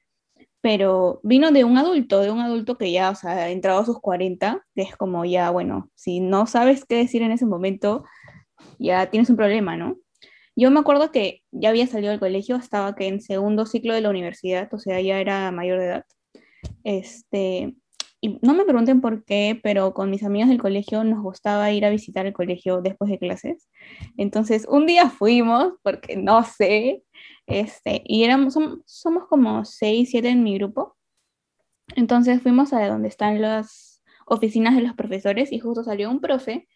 S4: pero vino de un adulto, de un adulto que ya, o sea, ha entrado a sus 40, que es como ya, bueno, si no sabes qué decir en ese momento, ya tienes un problema, ¿no? Yo me acuerdo que ya había salido del colegio, estaba que en segundo ciclo de la universidad, o sea, ya era mayor de edad. Este, y no me pregunten por qué, pero con mis amigos del colegio nos gustaba ir a visitar el colegio después de clases. Entonces, un día fuimos, porque no sé, este, y éramos, somos, como seis, siete en mi grupo. Entonces fuimos a donde están las oficinas de los profesores y justo salió un profe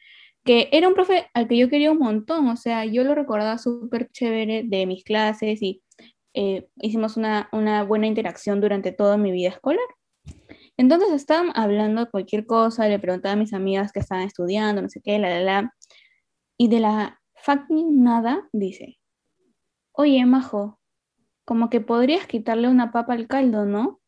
S4: que era un profe al que yo quería un montón, o sea, yo lo recordaba súper chévere de mis clases y eh, hicimos una, una, buena interacción durante toda mi vida escolar. Entonces estaban hablando de cualquier cosa, le preguntaba a mis amigas que estaban estudiando, no sé qué, la, la, la, y de la fucking nada dice, oye, Majo, como que podrías quitarle una papa al caldo, ¿no?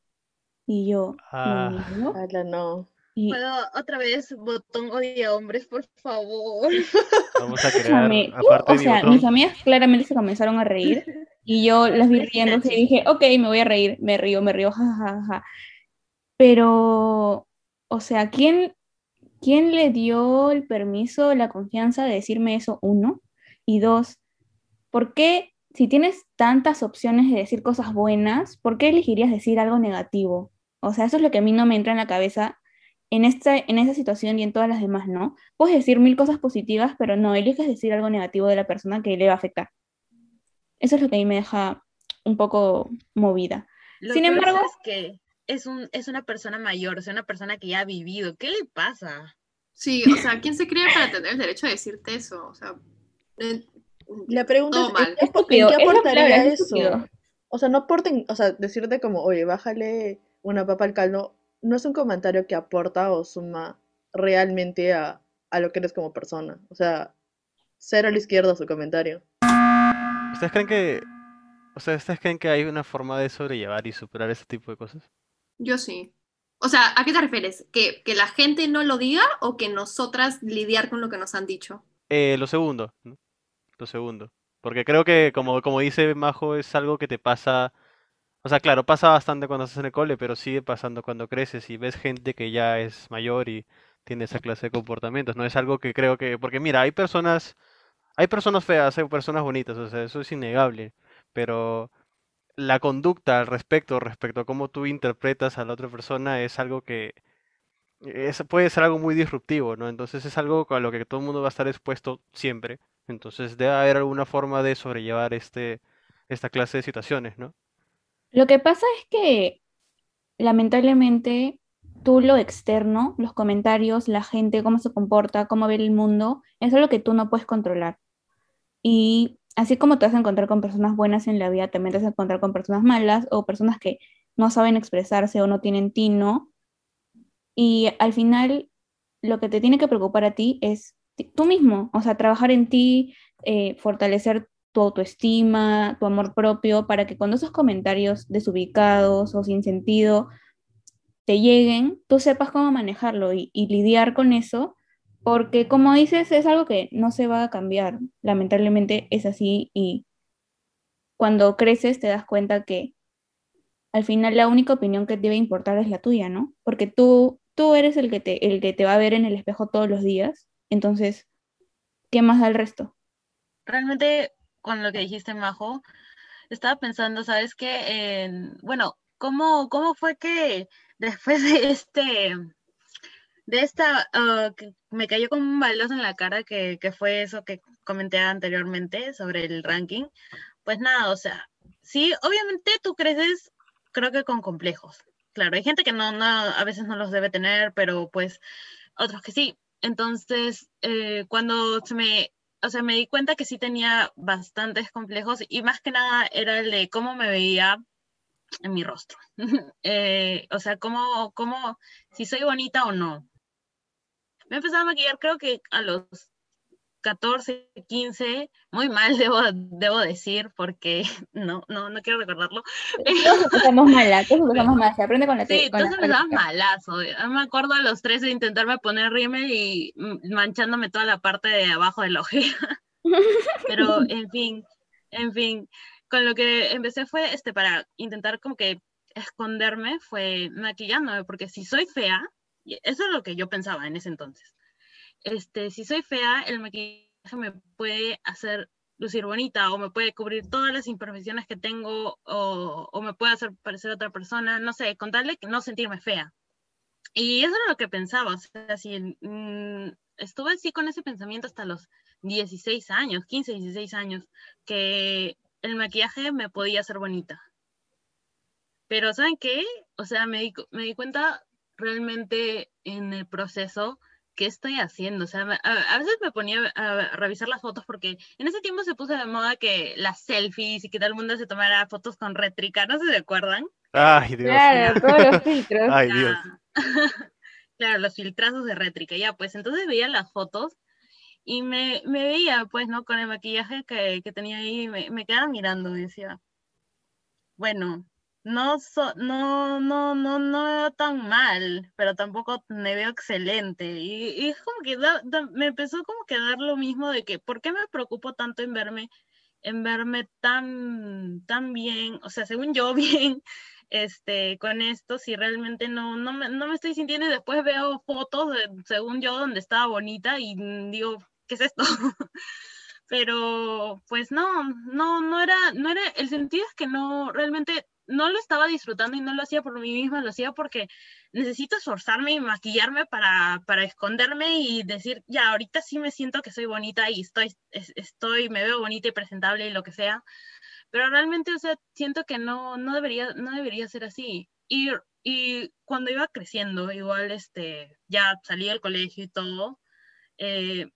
S4: Y yo,
S2: ah, no. no.
S3: ¿Puedo otra vez botón odia hombres, por favor?
S6: Vamos a crear, aparte
S4: o sea, mis amigas claramente se comenzaron a reír y yo las vi riendo y dije, ok, me voy a reír, me río, me río, jajaja. Pero, o sea, ¿quién, ¿quién le dio el permiso, la confianza de decirme eso? Uno. Y dos, ¿por qué, si tienes tantas opciones de decir cosas buenas, ¿por qué elegirías decir algo negativo? O sea, eso es lo que a mí no me entra en la cabeza en esta, en esa situación y en todas las demás no. Puedes decir mil cosas positivas, pero no eliges decir algo negativo de la persona que le va a afectar. Eso es lo que a mí me deja un poco movida. Sin embargo,
S3: es que es, un, es una persona mayor, o sea, una persona que ya ha vivido. ¿Qué le pasa?
S1: Sí, o sea, ¿quién se cree para tener el derecho a decirte eso? O sea,
S2: la pregunta es, ¿en qué aportaría eso? O sea, no aporten, o sea, decirte como, oye, bájale una papa al caldo, no es un comentario que aporta o suma realmente a, lo que eres como persona. O sea, cero a la izquierda su comentario.
S6: ¿Ustedes creen que, o sea, ¿ustedes creen que hay una forma de sobrellevar y superar ese tipo de cosas?
S1: Yo sí. O sea, ¿a qué te refieres? ¿Que, la gente no lo diga o que nosotras lidiar con lo que nos han dicho?
S6: Eh, lo segundo, lo segundo. Porque creo que, como, como dice Majo, es algo que te pasa o sea, claro, pasa bastante cuando estás en el cole, pero sigue pasando cuando creces y ves gente que ya es mayor y tiene esa clase de comportamientos. No es algo que creo que. Porque mira, hay personas. Hay personas feas, hay personas bonitas, o sea, eso es innegable. Pero la conducta al respecto, respecto a cómo tú interpretas a la otra persona, es algo que. Puede ser algo muy disruptivo, ¿no? Entonces es algo a lo que todo el mundo va a estar expuesto siempre. Entonces debe haber alguna forma de sobrellevar este, esta clase de situaciones, ¿no?
S4: Lo que pasa es que lamentablemente tú lo externo, los comentarios, la gente, cómo se comporta, cómo ve el mundo, es algo que tú no puedes controlar. Y así como te vas a encontrar con personas buenas en la vida, también te vas a encontrar con personas malas o personas que no saben expresarse o no tienen tino. Y al final, lo que te tiene que preocupar a ti es tú mismo, o sea, trabajar en ti, eh, fortalecer tu autoestima, tu amor propio, para que cuando esos comentarios desubicados o sin sentido te lleguen, tú sepas cómo manejarlo y, y lidiar con eso, porque como dices, es algo que no se va a cambiar, lamentablemente es así y cuando creces te das cuenta que al final la única opinión que debe importar es la tuya, ¿no? Porque tú, tú eres el que, te, el que te va a ver en el espejo todos los días, entonces, ¿qué más da el resto?
S3: Realmente, con lo que dijiste, Majo, estaba pensando, ¿sabes qué? bueno, ¿cómo, ¿cómo fue que después de este, de esta, ah, que me cayó como un balazo en la cara, que, que fue eso que comenté anteriormente sobre el ranking? Pues nada, o sea, sí, obviamente tú creces, creo que con complejos. Claro, hay gente que no, no, a veces no los debe tener, pero pues otros que sí. Entonces, eh, cuando se me, o sea, me di cuenta que sí tenía bastantes complejos y más que nada era el de cómo me veía en mi rostro. Eh, o sea, cómo, cómo, si soy bonita o no. Me empecé a maquillar creo que a los 14, 15, muy mal debo, debo decir, porque no, no, no quiero recordarlo.
S4: Todos empezamos mal, todos empezamos mal, se aprende con la
S3: Sí, todos empezamos malazo. Me acuerdo a los 13 de intentarme poner rímel y manchándome toda la parte de abajo del ojo Pero, en fin, en fin, con lo que empecé fue, este, para intentar como que esconderme, fue maquillándome, porque si soy fea, eso es lo que yo pensaba en ese entonces este, si soy fea, el maquillaje me puede hacer lucir bonita o me puede cubrir todas las imperfecciones que tengo o, me puede hacer parecer otra persona, no sé, contarle que no sentirme fea. Y eso era lo que pensaba, o mm, estuve así con ese pensamiento hasta los 16 años, 15, 16 años, que el maquillaje me podía hacer bonita. Pero ¿saben qué? O sea, me di, me di cuenta realmente en el proceso ¿qué estoy haciendo? O sea, a, veces me ponía a, revisar las fotos porque en ese tiempo se puso de moda que las selfies y que todo el mundo se tomara fotos con rétrica, ¿no se acuerdan?
S6: Ay, Dios.
S4: Claro, todos los filtros.
S6: Ay, Dios.
S3: claro, los filtrazos de rétrica, ya, pues entonces veía las fotos y me, me veía, pues, ¿no? Con el maquillaje que, que tenía ahí, me, me quedaba mirando y decía, bueno, no, no, no, no, no veo tan mal, pero tampoco me veo excelente. Y, es como que me empezó como que dar lo mismo de que, ¿por qué me preocupo tanto en verme, en verme tan, tan bien, o sea, según yo, bien, este, con esto, si realmente no, no, me, no me estoy sintiendo y después veo fotos, según yo, donde estaba bonita y digo, ¿qué es esto? pero pues no, no, no era, no era, el sentido es que no, realmente no lo estaba disfrutando y no lo hacía por mí misma, lo hacía porque necesito esforzarme y maquillarme para, para esconderme y decir, ya, ahorita sí me siento que soy bonita y estoy, estoy, me veo bonita y presentable y lo que sea, pero realmente, o sea, siento que no, no, debería, no debería ser así. Y, y cuando iba creciendo, igual, este, ya salí del colegio y todo, eh,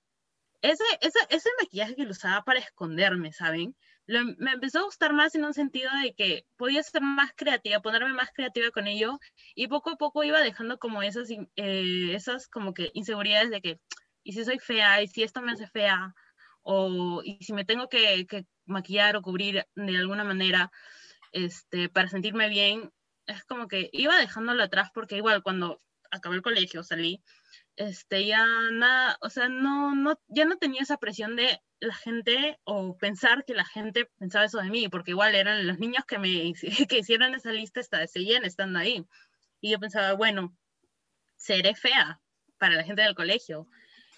S3: ese, ese, ese maquillaje que lo usaba para esconderme, ¿saben? Me empezó a gustar más en un sentido de que podía ser más creativa, ponerme más creativa con ello y poco a poco iba dejando como esas, eh, esas como que inseguridades de que, y si soy fea, y si esto me hace fea, o y si me tengo que, que maquillar o cubrir de alguna manera este, para sentirme bien, es como que iba dejándolo atrás porque igual cuando acabé el colegio, salí, este, ya nada, o sea, no, no, ya no tenía esa presión de la gente o pensar que la gente pensaba eso de mí, porque igual eran los niños que me que hicieron esa lista, seguían estando ahí. Y yo pensaba, bueno, seré fea para la gente del colegio.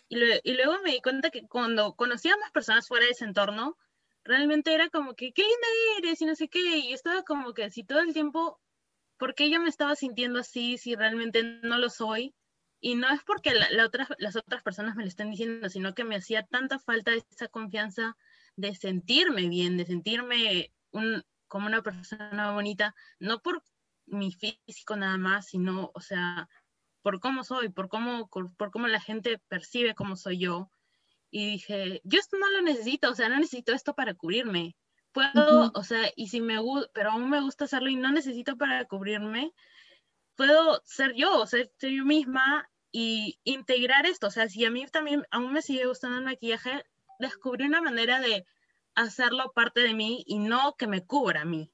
S3: Y, luego me di cuenta que cuando conocía a más personas fuera de ese entorno, realmente era como que, qué linda eres y no sé qué, y estaba como que así todo el tiempo, ¿por qué yo me estaba sintiendo así si realmente no lo soy? Y no es porque la, las otras personas me lo estén diciendo, sino que me hacía tanta falta esa confianza de sentirme bien, de sentirme un, como una persona bonita, no por mi físico nada más, sino, o sea, por cómo soy, por cómo, por cómo la gente percibe cómo soy yo. Y dije, yo esto no lo necesito, o sea, no necesito esto para cubrirme. Puedo, o sea, y si me gusta, pero aún me gusta hacerlo y no necesito para cubrirme, puedo ser yo, ser, ser yo misma y integrar esto. O sea, si a mí también aún me sigue gustando el maquillaje, descubrí una manera de hacerlo parte de mí y no que me cubra a mí.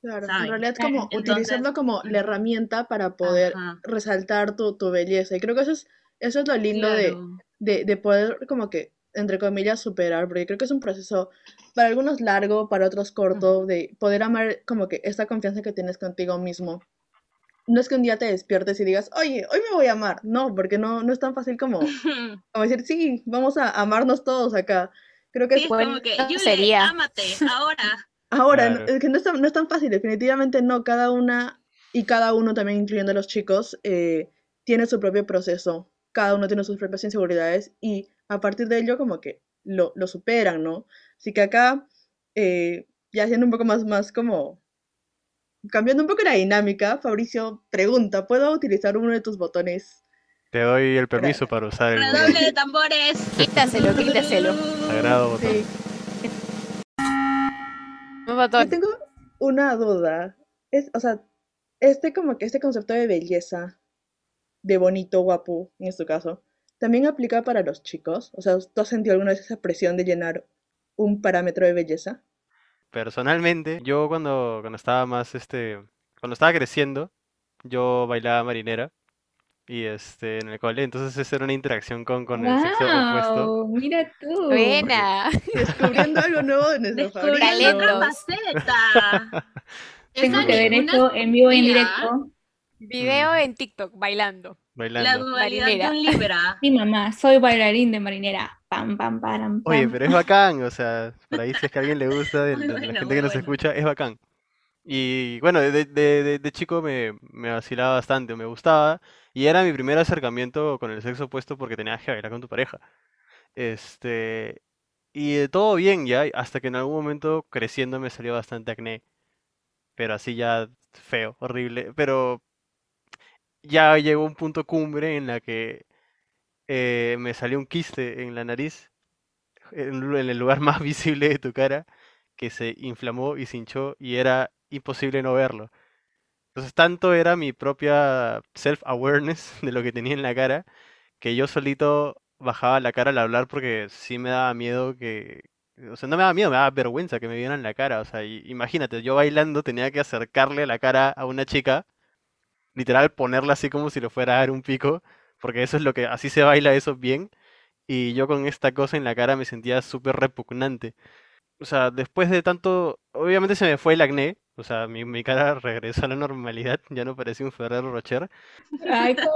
S2: Claro, en realidad como utilizarlo como la herramienta para poder resaltar tu, tu, belleza. Y creo que eso es, eso es lo lindo de, de, de, poder como que, entre comillas, superar, porque creo que es un proceso para algunos largo, para otros corto, de poder amar como que esta confianza que tienes contigo mismo. No es que un día te despiertes y digas, oye, hoy me voy a amar. No, porque no, no es tan fácil como, como decir, sí, vamos a amarnos todos acá. Creo que
S3: es como que, sería. Ámate, ahora.
S2: Ahora, es que no es, tan, no es tan fácil, definitivamente no. Cada una y cada uno, también incluyendo a los chicos, eh, tiene su propio proceso. Cada uno tiene sus propias inseguridades y a partir de ello como que lo, lo superan, ¿no? Así que acá, eh, ya siendo un poco más, más como... Cambiando un poco la dinámica, Fabricio pregunta, ¿puedo utilizar uno de tus botones?
S6: Te doy el permiso para usar el...
S3: ¡Redoble de tambores!
S5: Quítaselo, quítaselo.
S6: Sagrado botón. Sí.
S2: Yo tengo una duda. Es, o sea, este como que este concepto de belleza, de bonito, guapo, en este caso, ¿también aplica para los chicos? O sea, ¿tú has sentido alguna vez esa presión de llenar un parámetro de belleza?
S6: Personalmente, yo cuando, cuando estaba más, este, cuando estaba creciendo, yo bailaba marinera y este en el cole, entonces esa era una interacción con, con el sexo opuesto.
S4: Mira tú.
S5: Buena.
S2: Descubriendo algo nuevo de nuestro
S3: Descubriendo otra faceta.
S4: Tengo que ver esto en vivo y en directo.
S5: Video en TikTok, bailando.
S6: Bailando.
S3: La dualidad de un libra.
S4: Sí, mamá, soy bailarín de marinera. Pam, pam, pam,
S6: Oye, pero es bacán, o sea, por ahí si es que a alguien le gusta, de, la gente que nos escucha, es bacán. Y bueno, de, de, de chico me, me vacilaba bastante, me gustaba. Y era mi primer acercamiento con el sexo opuesto porque tenías que bailar con tu pareja. Este. Y todo bien ya, hasta que en algún momento creciendo me salió bastante acné. Pero así ya feo, horrible. Pero ya llegó un punto cumbre en la que eh, me salió un quiste en la nariz, en el lugar más visible de tu cara, que se inflamó y se hinchó y era imposible no verlo. Entonces, tanto era mi propia self-awareness de lo que tenía en la cara, que yo solito bajaba la cara al hablar porque sí me daba miedo que... O sea, no me daba miedo, me daba vergüenza que me vieran la cara. O sea, imagínate, yo bailando tenía que acercarle la cara a una chica, literal ponerla así como si lo fuera a dar un pico, porque eso es lo que, así se baila eso bien. Y yo con esta cosa en la cara me sentía súper repugnante. O sea, después de tanto, obviamente se me fue el acné, o sea, mi, mi cara regresó a la normalidad, ya no parecía un Ferrero Rocher.
S3: Ay, ¿cómo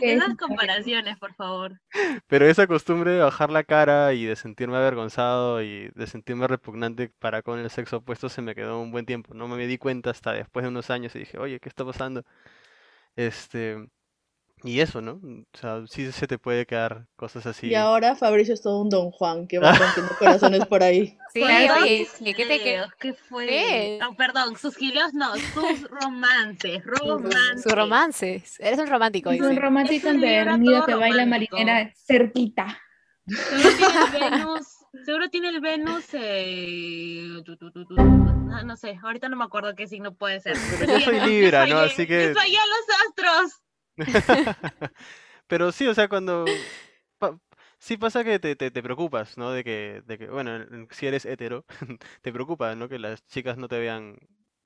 S3: Esas comparaciones, por favor.
S6: Pero esa costumbre de bajar la cara y de sentirme avergonzado y de sentirme repugnante para con el sexo opuesto se me quedó un buen tiempo. No me di cuenta hasta después de unos años y dije, oye, ¿qué está pasando? Este, y eso, ¿no? O sea, sí se te puede quedar cosas así.
S2: Y ahora Fabricio es todo un Don Juan que va rompiendo corazones por ahí.
S3: Sí, oye, ¿qué, te qué, ¿qué fue? Oh, perdón, sus gileos no, sus romances, romances.
S5: Sus romances. Eres un romántico,
S4: dice. un romántico empedernido que baila marinera cerquita.
S3: Venus, seguro tiene el Venus, eh... no, sé, ahorita no me acuerdo qué signo puede ser.
S6: Pero yo soy Libra, ¿no? Así que...
S3: A los astros.
S6: Pero sí, o sea, cuando... sí pasa que te, te, preocupas, ¿no? De que, de que, bueno, si eres hetero, te preocupa, ¿no? Que las chicas no te vean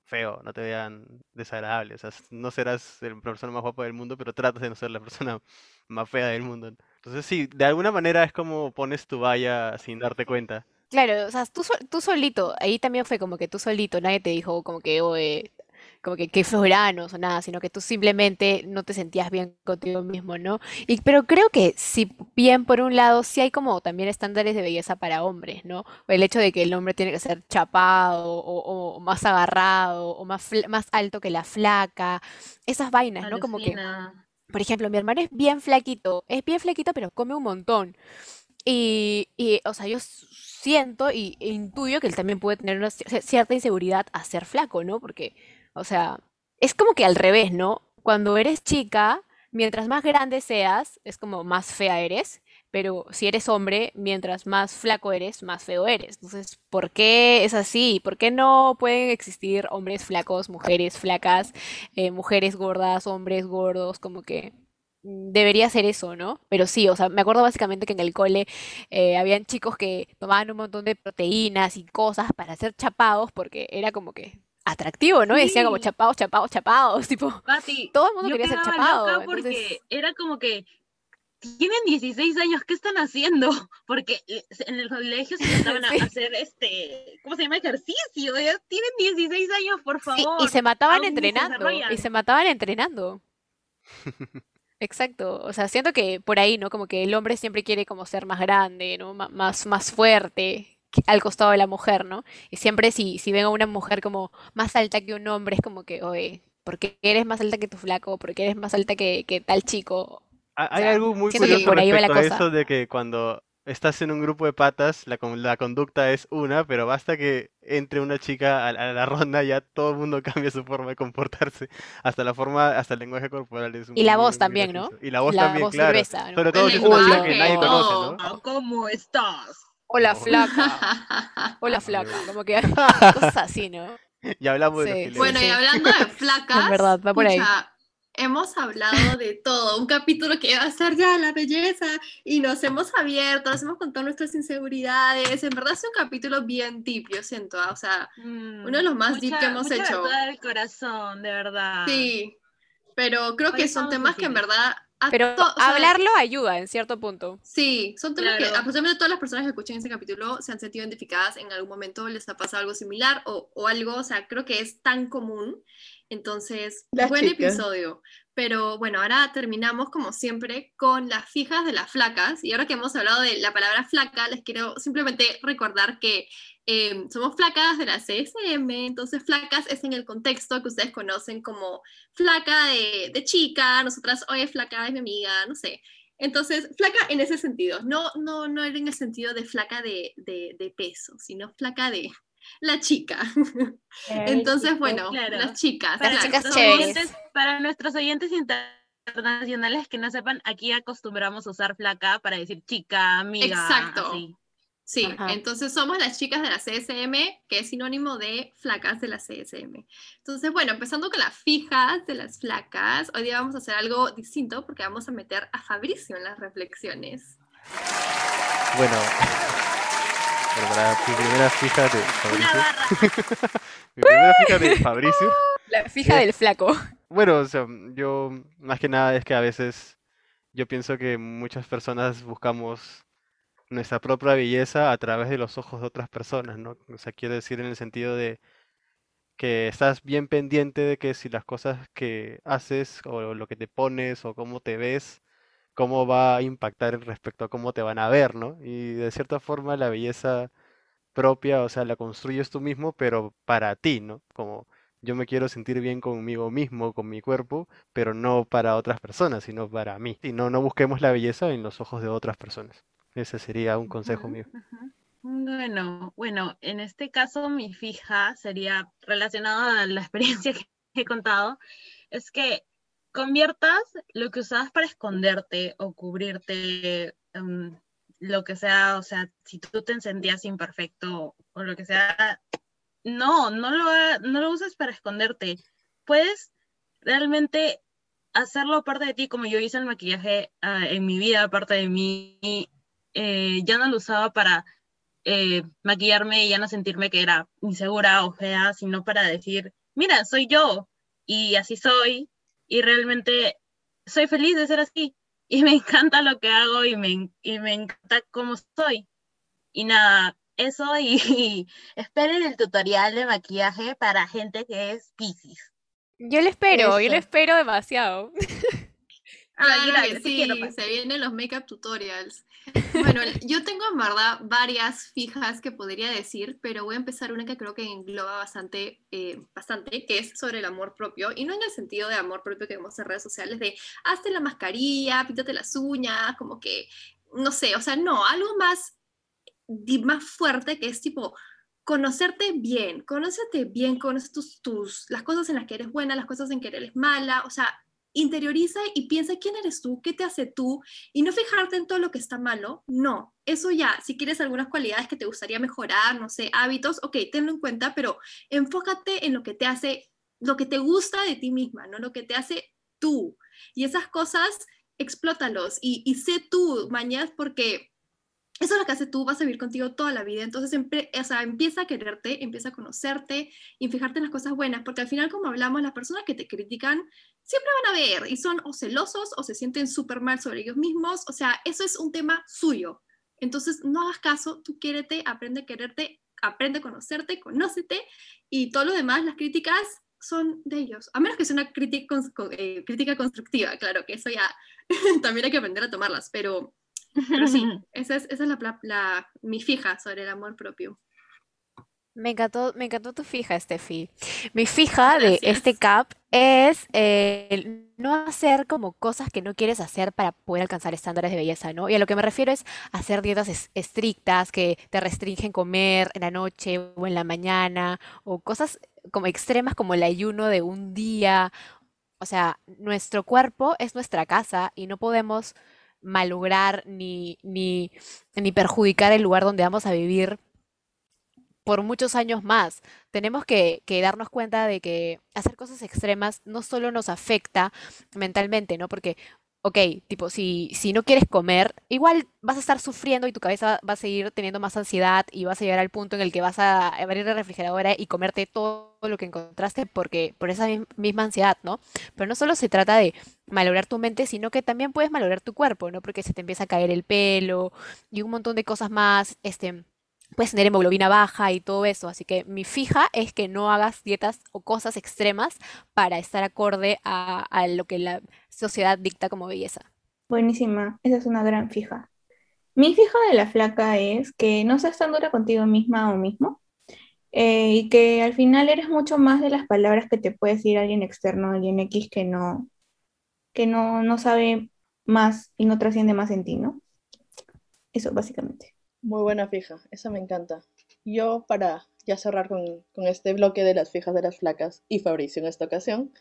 S6: feo, no te vean desagradable. O sea, no serás la persona más guapa del mundo, pero tratas de no ser la persona más fea del mundo. Entonces sí, de alguna manera es como pones tu valla sin darte cuenta.
S5: Claro, o sea, tú, tú solito, ahí también fue como que tú solito, nadie te dijo como que, oye, como que qué veranos o nada, sino que tú simplemente no te sentías bien contigo mismo, ¿no? Y, pero creo que si bien por un lado sí hay como también estándares de belleza para hombres, ¿no? El hecho de que el hombre tiene que ser chapado o, más agarrado o más, más alto que la flaca, esas vainas, ¿no? Como que, por ejemplo, mi hermano es bien flaquito, es bien flaquito pero come un montón. Y, y o sea, yo siento y, e intuyo que él también puede tener una cierta inseguridad a ser flaco, ¿no? Porque o sea, es como que al revés, ¿no? Cuando eres chica, mientras más grande seas, es como más fea eres, pero si eres hombre, mientras más flaco eres, más feo eres. Entonces, ¿por qué es así? ¿Por qué no pueden existir hombres flacos, mujeres flacas, eh, mujeres gordas, hombres gordos? Como que debería ser eso, ¿no? Pero sí, o sea, me acuerdo básicamente que en el cole eh, habían chicos que tomaban un montón de proteínas y cosas para ser chapados porque era como que atractivo, ¿no? Y decían como
S3: Sí.
S5: chapados, chapados, chapados, tipo,
S3: Pati,
S5: todo el mundo quería ser chapado.
S3: loca porque
S5: entonces-
S3: era como que tienen 16 años, ¿qué están haciendo? Porque eh, en el colegio se trataban
S5: Sí.
S3: a hacer este, ¿cómo se llama? Ejercicio. ya Tienen 16 años, por
S5: Sí,
S3: favor.
S5: y se mataban
S3: se
S5: entrenando, y se mataban entrenando. Exacto, o sea, siento que por ahí, ¿no? Como que el hombre siempre quiere como ser más grande, ¿no? Más, más fuerte al costado de la mujer, ¿no? Y siempre si, si ven a una mujer como más alta que un hombre, es como que, oye, ¿por qué eres más alta que tu flaco? ¿Por qué eres más alta que, que tal chico?
S6: Ha- Hay
S5: sea,
S6: algo muy curioso
S5: por ahí va la
S6: respecto a
S5: cosa.
S6: eso de que cuando estás en un grupo de patas, la, la conducta es una, pero basta que entre una chica a, a la ronda, ya todo el mundo cambia su forma de comportarse. Hasta la forma, hasta el lenguaje corporal es
S5: Y la voz también, ¿no?
S6: Y la voz
S5: La
S6: también,
S5: voz
S6: claro.
S5: gruesa, ¿no?
S6: Sobre todo si es una chica que nadie conoce, ¿no?
S3: ¿Cómo estás?
S5: Hola
S6: No.
S5: flaca, hola flaca, como que cosas así, ¿no?
S6: Y hablamos de los
S5: Sí,
S6: filetes.
S1: Bueno, y hablando de flacas,
S5: Es verdad, va por ahí.
S1: Hemos hablado de todo, un capítulo que va a ser ya la belleza y nos hemos abierto, nos hemos contado nuestras inseguridades, en verdad es un capítulo bien deep, yo siento, ah, o sea,
S3: Mm,
S1: Uno de los más deep que
S3: mucha-
S1: hemos
S3: mucha
S1: hecho.
S3: verdad del corazón, de verdad.
S1: sí, pero creo
S3: Hoy
S1: que son temas que en verdad... a
S5: Pero
S1: to- o sea,
S5: hablarlo ayuda en cierto punto.
S1: Sí, son temas que
S3: Claro.
S1: aproximadamente todas las personas que escuchan este capítulo se han sentido identificadas en algún momento, les ha pasado algo similar o, o algo, o sea, creo que es tan común. Entonces,
S2: Las
S1: buen
S2: chicas.
S1: episodio. Pero bueno, ahora terminamos como siempre con las fijas de las flacas. Y ahora que hemos hablado de la palabra flaca, les quiero simplemente recordar que eh, somos flacas de la CSM, entonces flacas es en el contexto que ustedes conocen como flaca de, de chica, nosotras, oye, flaca es mi amiga, no sé. Entonces, flaca en ese sentido, no, no, no era en el sentido de flaca de, de, de peso, sino flaca de la chica. Entonces, bueno,
S3: Claro.
S1: las chicas.
S3: Para,
S1: claro,
S5: chicas
S3: oyentes, para nuestros oyentes internacionales que no sepan, aquí acostumbramos a usar flaca para decir chica, amiga.
S1: Exacto.
S3: así.
S1: Sí,
S5: Ajá.
S1: entonces somos las chicas de la CSM, que es sinónimo de flacas de la CSM. Entonces, bueno, empezando con las fijas de las flacas, hoy día vamos a hacer algo distinto porque vamos a meter a Fabricio en las reflexiones.
S6: Bueno, bueno, para mi primera fija de
S3: Una
S6: Fabricio.
S3: barra.
S6: Mi primera fija de Fabricio.
S5: La fija del flaco.
S6: Bueno, o sea, yo más que nada es que a veces yo pienso que muchas personas buscamos nuestra propia belleza a través de los ojos de otras personas, ¿no? O sea, quiero decir en el sentido de que estás bien pendiente de que si las cosas que haces o lo que te pones o cómo te ves, cómo va a impactar respecto a cómo te van a ver, ¿no? Y de cierta forma la belleza propia, o sea, la construyes tú mismo, pero para ti, ¿no? Como yo me quiero sentir bien conmigo mismo, con mi cuerpo, pero no para otras personas, sino para mí. Y no, no busquemos la belleza en los ojos de otras personas. Ese sería un consejo mío.
S3: Bueno, bueno, en este caso mi fija sería relacionado a la experiencia que he contado, es que conviertas lo que usabas para esconderte o cubrirte, em, lo que sea, o sea, si tú te sentías imperfecto o lo que sea, no, no lo, no lo uses para esconderte. Puedes realmente hacerlo parte de ti, como yo hice el maquillaje ah, en mi vida, parte de mí, eh, ya no lo usaba para eh, maquillarme y ya no sentirme que era insegura o fea, sino para decir, mira, soy yo y así soy y realmente soy feliz de ser así y me encanta lo que hago y me, y me encanta cómo soy. Y nada, eso y, y esperen el tutorial de maquillaje para gente que es Pisces.
S5: Yo lo espero, yo lo espero demasiado.
S3: Ah,
S1: Claro
S3: gracias,
S1: que
S3: te
S1: sí, se vienen los makeup tutorials. Bueno, yo tengo en verdad varias fijas que podría decir, pero voy a empezar una que creo que engloba bastante, eh, bastante, que es sobre el amor propio, y no en el sentido de amor propio que vemos en redes sociales, de hazte la mascarilla, píntate las uñas, como que, no sé, o sea, no, algo más, más fuerte que es tipo conocerte bien, conócete bien, conoce tus, tus, las cosas en las que eres buena, las cosas en que eres mala, o sea, interioriza y piensa quién eres tú, qué te hace tú, y no fijarte en todo lo que está malo, no, eso ya, si quieres algunas cualidades que te gustaría mejorar, no sé, hábitos, ok, tenlo en cuenta, pero enfócate en lo que te hace, lo que te gusta de ti misma, ¿no? Lo que te hace tú. Y esas cosas explótalos y, sé tú, mañas, porque eso es lo que hace tú, vas a vivir contigo toda la vida. Entonces, o empieza a quererte, empieza a conocerte y fijarte en las cosas buenas, porque al final, como hablamos, las personas que te critican siempre van a ver y son o celosos o se sienten súper mal sobre ellos mismos. O sea, eso es un tema suyo. Entonces, no hagas caso, tú quiérete, aprende a quererte, aprende a conocerte, conócete y todo lo demás, las críticas son de ellos. A menos que sea una crítica, eh, crítica constructiva, claro, que eso ya también hay que aprender a tomarlas, pero pero sí, esa es, esa es la, la, mi fija sobre el amor propio.
S5: Me encantó, me encantó tu fija, Steffi. Mi fija de este cap es el no hacer como cosas que no quieres hacer para poder alcanzar estándares de belleza, ¿no? Y a lo que me refiero es hacer dietas estrictas que te restringen comer en la noche o en la mañana, o cosas como extremas como el ayuno de un día. O sea, nuestro cuerpo es nuestra casa y no podemos malograr ni, ni, ni perjudicar el lugar donde vamos a vivir por muchos años más. Tenemos que, que, darnos cuenta de que hacer cosas extremas no solo nos afecta mentalmente, ¿no? Porque ok, tipo, si, si no quieres comer, igual vas a estar sufriendo y tu cabeza va a seguir teniendo más ansiedad y vas a llegar al punto en el que vas a abrir la refrigeradora y comerte todo lo que encontraste porque por esa misma ansiedad, ¿no? Pero no solo se trata de malograr tu mente, sino que también puedes malograr tu cuerpo, ¿no? Porque se te empieza a caer el pelo y un montón de cosas más, este puedes tener hemoglobina baja y todo eso. Así que mi fija es que no hagas dietas o cosas extremas para estar acorde a, lo que la sociedad dicta como belleza.
S4: Buenísima, esa es una gran fija. Mi fija de la flaca es que no seas tan dura contigo misma o mismo eh, y que al final eres mucho más de las palabras que te puede decir alguien externo, alguien X que no, que no, no sabe más y no trasciende más en ti, ¿no? Eso básicamente.
S2: Muy buena fija, esa me encanta. Yo, para ya cerrar con, este bloque de las fijas de las flacas y Fabricio en esta ocasión,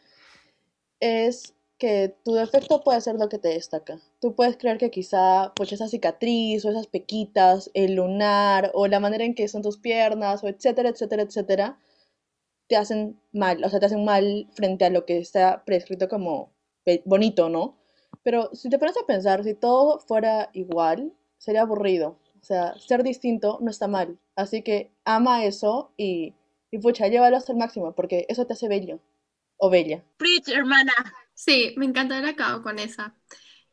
S2: es que tu defecto puede ser lo que te destaca. Tú puedes creer que quizá pues esa cicatriz o esas pequitas, el lunar o la manera en que son tus piernas o etcétera, etcétera, etcétera, te hacen mal, o sea, te hacen mal frente a lo que está prescrito como bonito, ¿no? Pero si te pones a pensar, si todo fuera igual, sería aburrido. O sea, ser distinto no está mal. Así que ama eso y, y pucha, llévalo hasta el máximo, porque eso te hace bello o bella.
S3: Preach, hermana.
S1: Sí, me encanta el acabo con esa.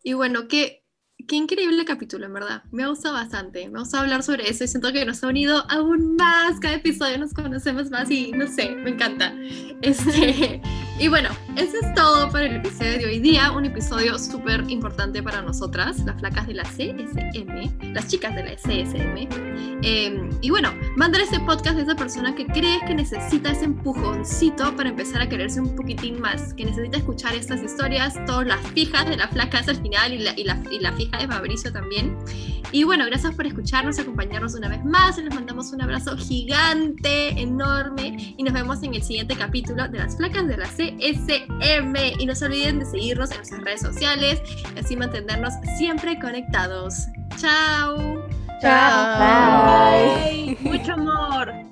S1: Y bueno, qué, qué increíble capítulo, en verdad. Me ha gustado bastante. Me ha gustado hablar sobre eso y siento que nos ha unido aún más. Cada episodio nos conocemos más y no sé, me encanta. Este, y bueno, eso es todo para el episodio de hoy día. Un episodio súper importante para nosotras, las flacas de la CSM, las chicas de la CSM. Em, y bueno, mandar este podcast a esa persona que crees que necesita ese empujoncito para empezar a quererse un poquitín más, que necesita escuchar estas historias, todas las fijas de las flacas al final y la, y la, fija de Fabricio también. Y bueno, gracias por escucharnos acompañarnos una vez más. Les mandamos un abrazo gigante, enorme. Y nos vemos en el siguiente capítulo de las flacas de la CSM. SM Y no se olviden de seguirnos en nuestras redes sociales y así mantenernos siempre conectados. Chao.
S2: Chao. Bye. Mucho amor.